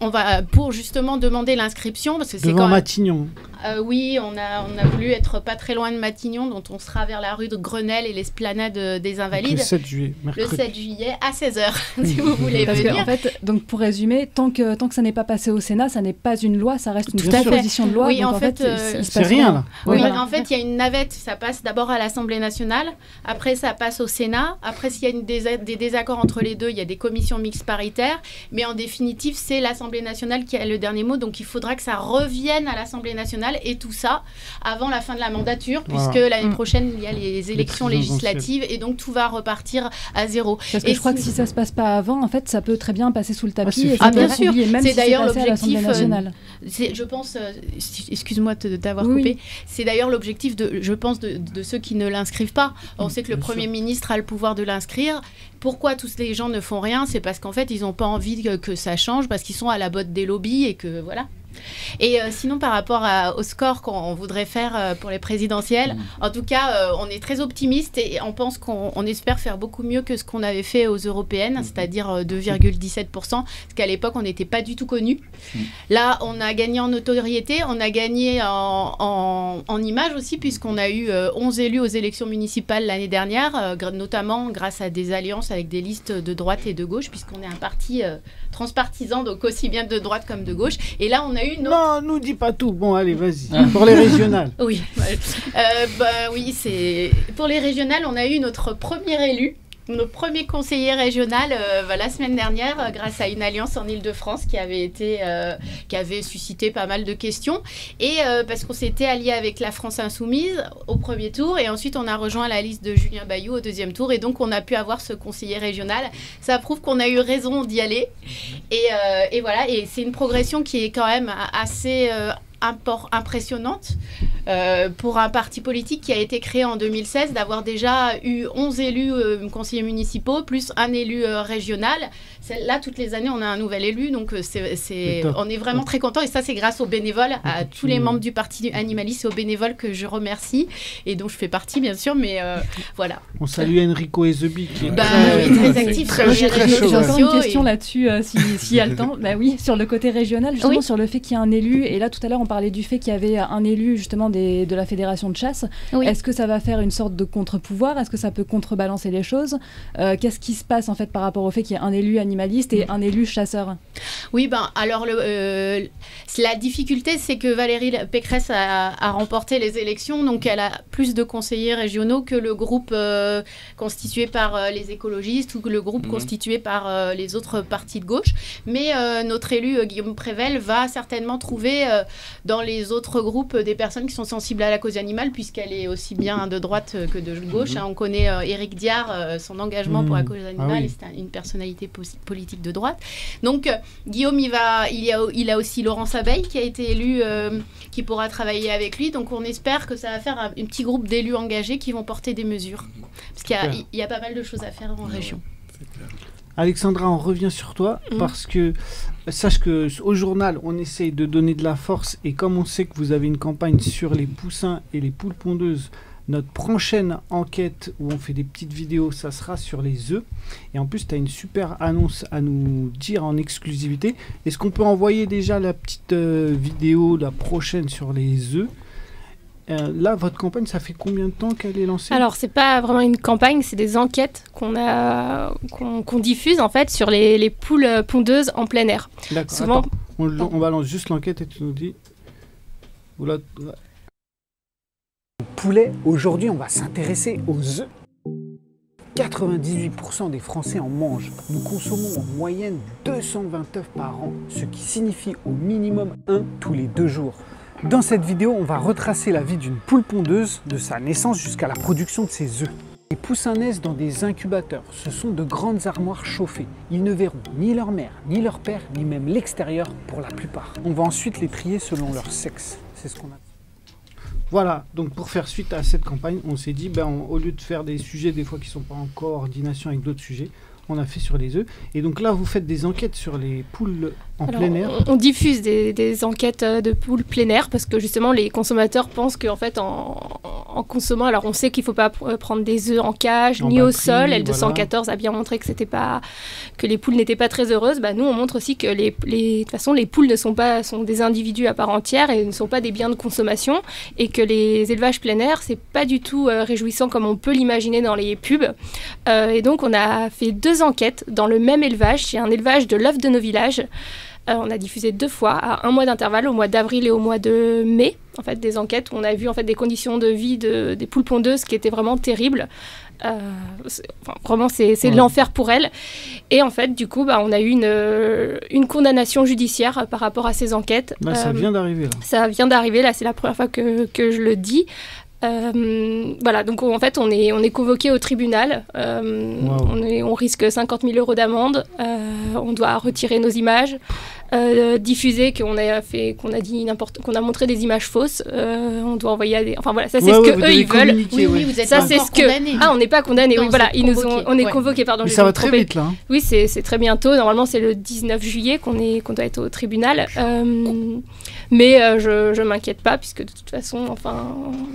on va pour justement demander l'inscription parce que c'est quand Matignon. Euh, oui, on a, on a voulu être pas très loin de Matignon, dont on sera vers la rue de Grenelle et l'esplanade des Invalides. le 7 juillet, Le 7 juillet à 16h, si vous voulez Parce venir. en fait, donc pour résumer, tant que, tant que ça n'est pas passé au Sénat, ça n'est pas une loi, ça reste une proposition de loi. Oui, en, fait, c'est rien. Là. Oui, en fait, il y a une navette, ça passe d'abord à l'Assemblée nationale, après ça passe au Sénat, après s'il y a une des, désaccords entre les deux, il y a des commissions mixtes paritaires, mais en définitive, c'est l'Assemblée nationale qui a le dernier mot, donc il faudra que ça revienne à l'Assemblée nationale et tout ça avant la fin de la mandature, puisque l'année mm. prochaine, il y a les élections législatives et donc tout va repartir à zéro. Parce que je crois que si ça se passe pas avant, en fait, ça peut très bien passer sous le tapis. Ah, bien sûr, c'est d'ailleurs l'objectif. Euh, je pense, euh, excuse-moi d'avoir coupé, c'est d'ailleurs l'objectif, de, je pense, de, ceux qui ne l'inscrivent pas. On sait que le Premier ministre a le pouvoir de l'inscrire. Pourquoi tous les gens ne font rien C'est parce qu'en fait, ils n'ont pas envie que, ça change, parce qu'ils sont à la botte des lobbies et que voilà. Et euh, sinon, par rapport au score qu'on voudrait faire euh, pour les présidentielles, mm. en tout cas, euh, on est très optimiste et on pense qu'on espère faire beaucoup mieux que ce qu'on avait fait aux européennes, mm. c'est-à-dire 2,17%, parce qu'à l'époque, on n'était pas du tout connu. Mm. Là, on a gagné en notoriété, on a gagné en, en, image aussi, puisqu'on a eu 11 élus aux élections municipales l'année dernière, notamment grâce à des alliances avec des listes de droite et de gauche, puisqu'on est un parti transpartisan, donc aussi bien de droite comme de gauche. Et là, on a eu une Non, nous dis pas tout. Bon, allez, vas-y. Ah. Pour les régionales. oui. Euh, bah, oui, c'est... Pour les régionales, on a eu notre premier élu notre premier conseiller régional euh, la semaine dernière euh, grâce à une alliance en Ile-de-France qui avait été euh, qui avait suscité pas mal de questions. Et parce qu'on s'était allié avec la France insoumise au premier tour et ensuite on a rejoint la liste de Julien Bayou au deuxième tour. Et donc on a pu avoir ce conseiller régional. Ça prouve qu'on a eu raison d'y aller. Et, et voilà et c'est une progression qui est quand même assez impressionnante euh, pour un parti politique qui a été créé en 2016 d'avoir déjà eu 11 élus euh, conseillers municipaux plus un élu euh, régional. Là, toutes les années, on a un nouvel élu, donc c'est, on est vraiment très content. Et ça, c'est grâce aux bénévoles, à tous les membres du parti animaliste et aux bénévoles que je remercie et dont je fais partie, bien sûr. Mais voilà. On salue Enrico Ezebi qui est bah, très, actif sur les réseaux. J'ai une question là-dessus, s'il si y a le temps. Bah oui, sur le côté régional, justement, sur le fait qu'il y a un élu. Et là, tout à l'heure, on parlait du fait qu'il y avait un élu justement des de la fédération de chasse. Est-ce que ça va faire une sorte de contre-pouvoir? Est-ce que ça peut contrebalancer les choses? Euh, Qu'est-ce qui se passe en fait par rapport au fait qu'il y ait un élu animaliste et un élu chasseur? Oui, ben alors le, euh, la difficulté, c'est que Valérie Pécresse a, remporté les élections, donc elle a plus de conseillers régionaux que le groupe euh, constitué par les écologistes ou le groupe mhm. constitué par les autres partis de gauche. Mais notre élu Guillaume Prével va certainement trouver dans les autres groupes des personnes qui sont sensible à la cause animale, puisqu'elle est aussi bien de droite que de gauche. Mhm. Hein. On connaît euh, Éric Diard, euh, son engagement pour la mhm. cause ah animale, et c'est une personnalité politique de droite. Donc, euh, Guillaume, il, va, il, a, il a aussi Laurence Abeille qui a été élu, qui pourra travailler avec lui. Donc, on espère que ça va faire un, petit groupe d'élus engagés qui vont porter des mesures. Parce qu'il y, y, a pas mal de choses à faire en région. Alexandra, on revient sur toi mm. parce que sache que au journal, on essaye de donner de la force et comme on sait que vous avez une campagne sur les poussins et les poules pondeuses, Notre prochaine enquête où on fait des petites vidéos, ça sera sur les œufs. Et en plus, tu as une super annonce à nous dire en exclusivité. Est-ce qu'on peut envoyer déjà la petite euh, vidéo, la prochaine sur les œufs? Euh, là, votre campagne, ça fait combien de temps qu'elle est lancée? Alors, c'est pas vraiment une campagne, c'est des enquêtes qu'on a qu'on diffuse en fait sur les, les, poules pondeuses en plein air. D'accord. Souvent... On, on, balance juste l'enquête et tu nous dis. Oula, Poulet, aujourd'hui, on va s'intéresser aux œufs. 98% des Français en mangent. Nous consommons en moyenne 220 œufs par an, ce qui signifie au minimum un tous les deux jours. Dans cette vidéo, on va retracer la vie d'une poule pondeuse, de sa naissance jusqu'à la production de ses œufs. Les poussins naissent dans des incubateurs. Ce sont de grandes armoires chauffées. Ils ne verront ni leur mère, ni leur père, ni même l'extérieur pour la plupart. On va ensuite les trier selon leur sexe. C'est ce qu'on a. Voilà, donc pour faire suite à cette campagne, on s'est dit, ben, au lieu de faire des sujets des fois qui ne sont pas en coordination avec d'autres sujets, on a fait sur les œufs. Et donc là, vous faites des enquêtes sur les poules en plein air. On, diffuse des, enquêtes euh, de poules plein air parce que justement, les consommateurs pensent qu'en fait, en, consommant, alors on sait qu'il ne faut pas euh, prendre des œufs en cage ni au sol. L214 a bien montré que c'était pas que les poules n'étaient pas très heureuses. Bah, nous, on montre aussi que les, de toute façon, les poules ne sont pas sont des individus à part entière et ne sont pas des biens de consommation et que les élevages plein air, c'est pas du tout euh, réjouissant comme on peut l'imaginer dans les pubs. et donc, on a fait deux enquêtes dans le même élevage. C'est un élevage de l'œuf de nos villages. Euh, on a diffusé deux fois à un mois d'intervalle, au mois d'avril et au mois de mai, en fait, des enquêtes où on a vu en fait des conditions de vie de, des poules pondeuses qui étaient vraiment terribles. Euh, vraiment, c'est l'enfer pour elles. Et en fait, du coup, bah, on a eu une, euh, une condamnation judiciaire par rapport à ces enquêtes. Bah, ça vient d'arriver. Ça vient d'arriver, là, c'est la première fois que, que je le dis. Euh, voilà, donc en fait, on est, on est convoqué au tribunal. Euh, on, est, on, risque 50 000 euros d'amende. Euh, on doit retirer nos images, diffuser qu'on a fait, qu'on a dit n'importe, qu'on a montré des images fausses. on doit envoyer à des. Enfin voilà, ça c'est ce que eux ils veulent. Oui, oui, vous êtes ça c'est ce que. Ah, on n'est pas condamné. Oui, voilà, ils nous ont, on est convoqué, pardon. Mais ça va très vite là. Hein. Oui, c'est très bientôt. Normalement, c'est le 19 juillet qu'on est, qu'on doit être au tribunal. Mais je, je m'inquiète pas puisque de toute façon, enfin,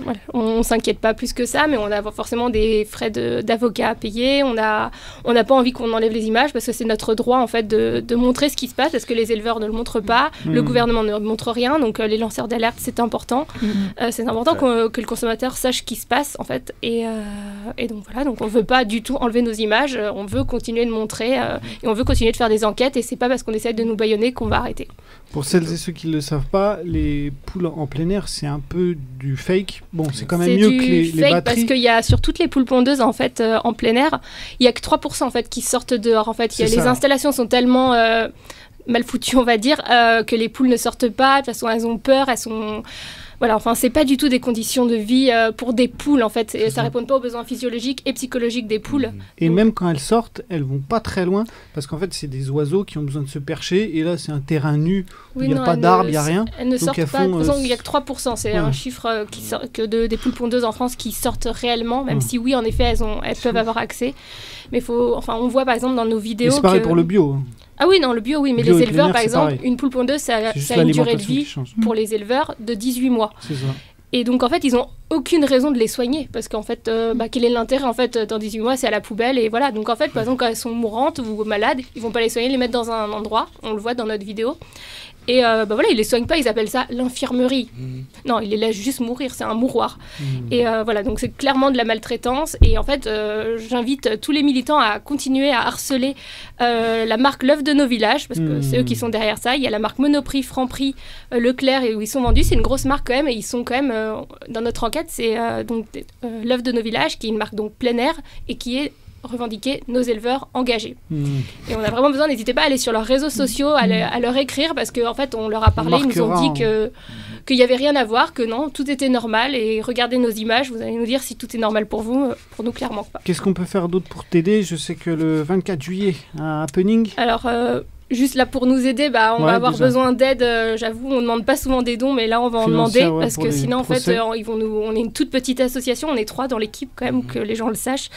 voilà on, ne s'inquiète pas plus que ça, mais on a forcément des frais d'avocat à payer. On n'a on pas envie qu'on enlève les images parce que c'est notre droit en fait de, montrer ce qui se passe parce que les éleveurs ne le montrent pas, le mmh. gouvernement ne montre rien, donc euh, les lanceurs d'alerte c'est important. Mmh. Euh, c'est important que le consommateur sache ce qui se passe en fait. Et, euh, et, donc voilà, donc on veut pas du tout enlever nos images, on veut continuer de montrer et on veut continuer de faire des enquêtes et c'est pas parce qu'on essaie de nous baïonner qu'on va arrêter. Pour celles et ceux qui ne le savent pas, les poules en plein air c'est un peu du fake. Bon, c'est quand même mieux que les, les batteries. Parce qu'il y a sur toutes les poules pondeuses en fait euh, en plein air, il y a que 3% en fait qui sortent dehors. En fait, y a, les installations sont tellement euh, mal foutues, on va dire, euh, que les poules ne sortent pas. De toute façon, elles ont peur, elles sont voilà, enfin, c'est pas du tout des conditions de vie euh, pour des poules, en fait. Et ça ne répond pas aux besoins physiologiques et psychologiques des poules. Mmh. Et même quand elles sortent, elles vont pas très loin, parce qu'en fait, c'est des oiseaux qui ont besoin de se percher, et là, c'est un terrain nu, il n'y a pas d'arbres, il n'y a rien. Elles ne sortent pas, euh, il n'y a que 3%, c'est un chiffre euh, qui sort, que de, des poules pondeuses en France qui sortent réellement, même si oui, en effet, elles, ont, elles peuvent avoir accès. Mais faut, enfin, on voit par exemple dans nos vidéos. C'est pareil pour le bio. Ah oui, non, le bio, oui, mais les éleveurs, par exemple, une poule pondeuse, ça, ça a une durée de vie pour les éleveurs de 18 mois. C'est ça. Et donc en fait, ils ont aucune raison de les soigner parce qu'en fait, euh, bah, quel est l'intérêt en fait dans 18 mois, c'est à la poubelle et voilà. Donc en fait, par exemple, quand elles sont mourantes ou malades, ils vont pas les soigner, les mettre dans un endroit. On le voit dans notre vidéo. Et euh, bah voilà, ils les soignent pas, ils appellent ça l'infirmerie. Mmh. Non, ils les laissent juste mourir, c'est un mouroir. Mmh. Et euh, voilà, donc c'est clairement de la maltraitance. Et en fait, euh, j'invite tous les militants à continuer à harceler la marque L'œuf de nos villages, parce que c'est eux qui mmh. sont derrière ça. Il y a la marque Monoprix, Franprix, Leclerc, et où ils sont vendus. C'est une grosse marque quand même, et ils sont quand même, dans notre enquête, c'est donc L'œuf de nos villages, qui est une marque donc plein air, et qui est revendiquer nos éleveurs engagés. Hmm. Et on a vraiment besoin, n'hésitez pas à aller sur leurs réseaux sociaux, à, leur écrire, parce qu'en en fait, on leur a parlé, ils nous ont dit que qu'il n'y avait rien à voir, que non, tout était normal, et regardez nos images, vous allez nous dire si tout est normal pour vous, euh, pour nous, clairement pas. Qu'est-ce qu'on peut faire d'autre pour t'aider? Je sais que le 24 juillet, un happening... Alors... Euh, juste là pour nous aider, bah, on va avoir besoin d'aide. Euh, j'avoue, on ne demande pas souvent des dons, mais là on va en demander parce que sinon en fait, ils vont nous, on est une toute petite association, on est trois dans l'équipe quand même, mhm. que les gens le sachent.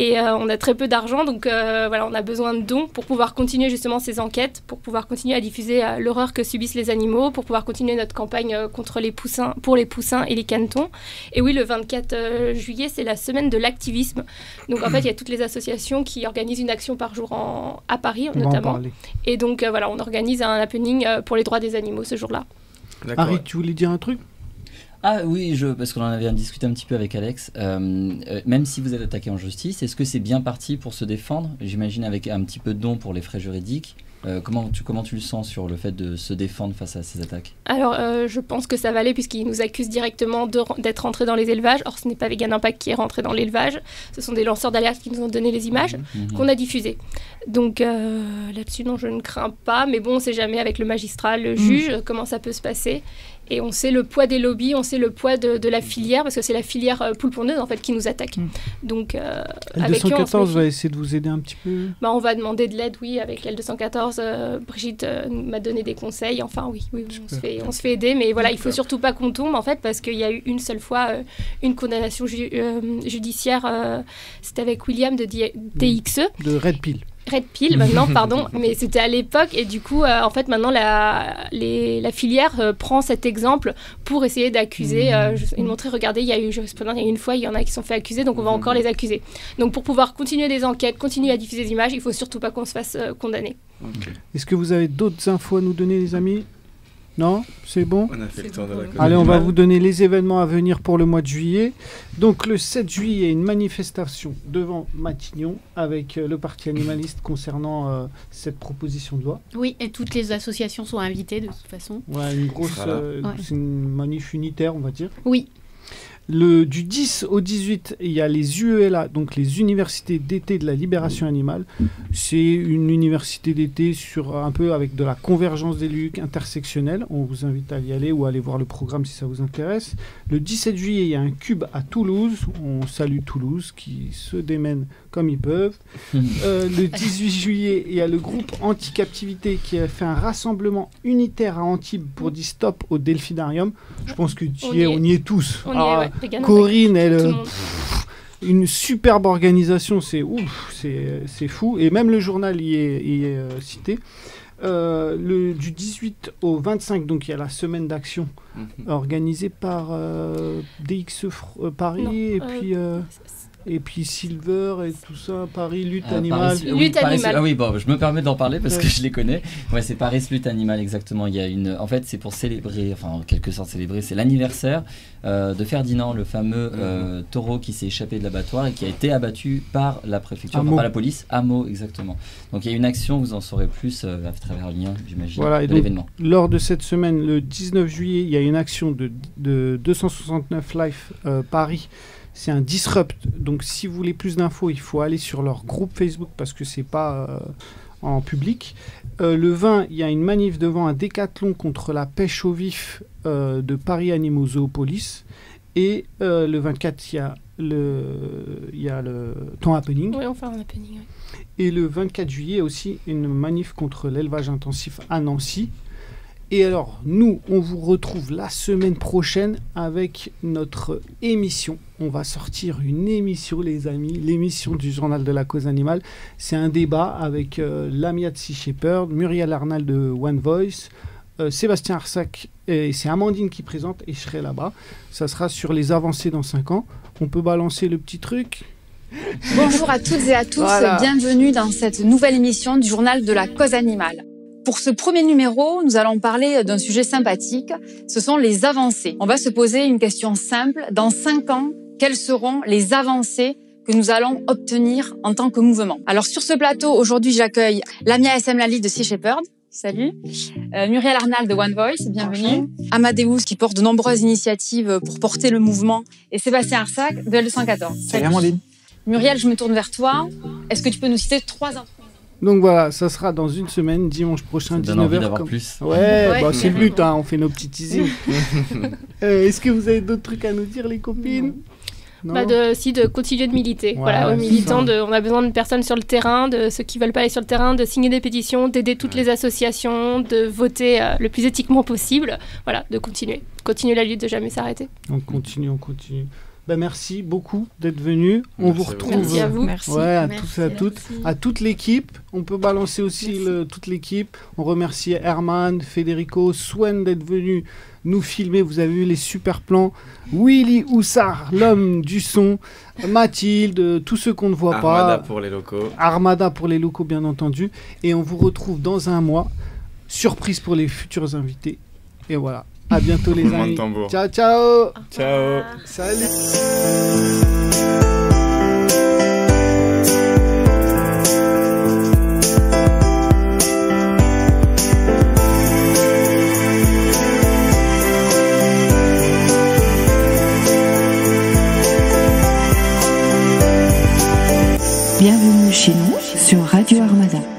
Et euh, on a très peu d'argent, donc euh, voilà, on a besoin de dons pour pouvoir continuer justement ces enquêtes, pour pouvoir continuer à diffuser euh, l'horreur que subissent les animaux, pour pouvoir continuer notre campagne contre les poussins, pour les poussins et les canetons. Et oui, le 24 juillet, c'est la semaine de l'activisme. Donc en fait, il y a toutes les associations qui organisent une action par jour en, à Paris, notamment. Et donc voilà, on organise un happening pour les droits des animaux ce jour-là. Harry, tu voulais dire un truc? Ah oui, je, parce qu'on en avait discuté un petit peu avec Alex. Euh, euh, même si vous êtes attaqué en justice, est-ce que c'est bien parti pour se défendre? J'imagine avec un petit peu de don pour les frais juridiques. Euh, comment, tu, comment tu le sens sur le fait de se défendre face à ces attaques? Alors, je pense que ça va aller puisqu'ils nous accusent directement d'être rentrés dans les élevages. Or, ce n'est pas Vegan Impact qui est rentré dans l'élevage. Ce sont des lanceurs d'alerte qui nous ont donné les images mhm. Mhm. qu'on a diffusées. Donc, là-dessus, non, je ne crains pas. Mais bon, on ne sait jamais avec le magistrat, le mhm. juge, comment ça peut se passer. Et on sait le poids des lobbies, on sait le poids de, la filière, parce que c'est la filière euh, poule pondeuse en fait qui nous attaque. Mm. Donc, euh, L214 va essayer de vous aider un petit peu. Bah, on va demander de l'aide, oui, avec L214. Euh, Brigitte m'a donné des conseils. Enfin, oui, oui, on, se fait, on se fait aider, mais voilà, il faut surtout pas qu'on tombe en fait, parce qu'il y a eu une seule fois une condamnation judiciaire. C'était avec William de DXE. De Red Pill. Red Pill maintenant, pardon, mais c'était à l'époque et du coup, euh, en fait, maintenant la, la filière euh, prend cet exemple pour essayer d'accuser, euh, et montrer, regardez, il y a eu jurisprudence, il y a une fois, il y en a qui sont fait accuser, donc on va encore les accuser. Donc pour pouvoir continuer des enquêtes, continuer à diffuser des images, il faut surtout pas qu'on se fasse condamner. Est-ce que vous avez d'autres infos à nous donner, les amis? Non C'est bon On a fait le tour de la Allez, on va vous donner les événements à venir pour le mois de juillet. Donc le 7 juillet, une manifestation devant Matignon avec euh, le parti animaliste concernant euh, cette proposition de loi. Oui, et toutes les associations sont invitées de toute façon. Ouais, une grosse, euh, c'est une manif unitaire, on va dire. Oui. Le, du 10 au 18, il y a les UELA, donc les universités d'été de la libération animale. C'est une université d'été sur un peu avec de la convergence des luttes intersectionnelle. On vous invite à y aller ou à aller voir le programme si ça vous intéresse. Le 17 juillet, il y a un cube à Toulouse. On salue Toulouse qui se démène comme ils peuvent. Euh, le 18 juillet, il y a le groupe Anti-Captivité qui a fait un rassemblement unitaire à Antibes pour dire stop au Delphinarium. Je pense que tu on, y, est, on y est tous. Ah, Corinne, elle. Euh, une superbe organisation, c'est ouf, c'est fou. Et même le journal y est, euh, cité. le, du 18 au 25, donc il y a la semaine d'action mhm. organisée par DX Paris et puis et puis Silver et tout ça, Paris Lutte euh, Animale. lutte animale. Ah oui, bon, je me permets d'en parler parce que je les connais. Ouais, c'est Paris Lutte Animale exactement. Il y a une, en fait, c'est pour célébrer, enfin en quelque sorte célébrer, c'est l'anniversaire euh, de Ferdinand, le fameux euh, taureau qui s'est échappé de l'abattoir et qui a été abattu par la préfecture, par la police, à Meaux exactement. Donc il y a une action, vous en saurez plus à travers le lien, j'imagine, voilà, de l'événement. Lors de cette semaine, le 19 juillet, il y a une action de, de 269 Life Paris c'est un disrupt. Donc si vous voulez plus d'infos, il faut aller sur leur groupe Facebook parce que c'est pas euh, en public. Euh, le 20, il y a une manif devant un décathlon contre la pêche au vif euh, de Paris Animaux Zoopolis. Et le 24, il y a le, il y a le temps happening. Oui, on fait un happening. Et le 24 juillet aussi une manif contre l'élevage intensif à Nancy. Et alors, nous, on vous retrouve la semaine prochaine avec notre émission. On va sortir une émission, les amis, l'émission du Journal de la cause animale. C'est un débat avec euh, Lamia de Sea Shepherd, Muriel Arnal de One Voice, euh, Sébastien Arsac, et c'est Amandine qui présente, et je serai là-bas. Ça sera sur les avancées dans 5 ans. On peut balancer le petit truc Bonjour à toutes et à tous, bienvenue dans cette nouvelle émission du Journal de la cause animale. Pour ce premier numéro, nous allons parler d'un sujet sympathique, ce sont les avancées. On va se poser une question simple. Dans cinq ans, quelles seront les avancées que nous allons obtenir en tant que mouvement? Alors sur ce plateau, aujourd'hui, j'accueille Lamia SM Lali de Sea Shepherd. Salut. Euh, Muriel Arnal de One Voice, bienvenue. Amadeus qui porte de nombreuses initiatives pour porter le mouvement. Et Sébastien Arsac de L214. Salut Amandine. Muriel, je me tourne vers toi. Est-ce que tu peux nous citer trois donc voilà, ça sera dans une semaine, dimanche prochain, 19h. Comme... plus. Ouais, bah, c'est le but, hein, on fait nos petits teasings. Euh, est-ce que vous avez d'autres trucs à nous dire, les copines? Bah de, si de continuer de militer. voilà, aux militants, de, on a besoin de personnes sur le terrain, de ceux qui veulent pas aller sur le terrain, de signer des pétitions, d'aider toutes les associations, de voter euh, le plus éthiquement possible. Voilà, de continuer. Continuer la lutte, de jamais s'arrêter. On continue, on continue. Ben, merci beaucoup d'être venu. On vous retrouve. Merci à vous. Merci. Ouais, à Merci, tous et à toutes. merci. À toute l'équipe. On peut balancer aussi le- toute l'équipe. On remercie Herman, Federico, Swen d'être venu nous filmer. Vous avez vu les super plans. Willy Houssard, l'homme du son. Mathilde, tous ceux qu'on ne voit Armada pas. pour les locaux. Armada pour les locaux, bien entendu. Et on vous retrouve dans un mois. Surprise pour les futurs invités. Et voilà. À bientôt, les amis. tambour. Ciao, ciao. Ciao. Salut. Bienvenue chez nous sur Radio Armada.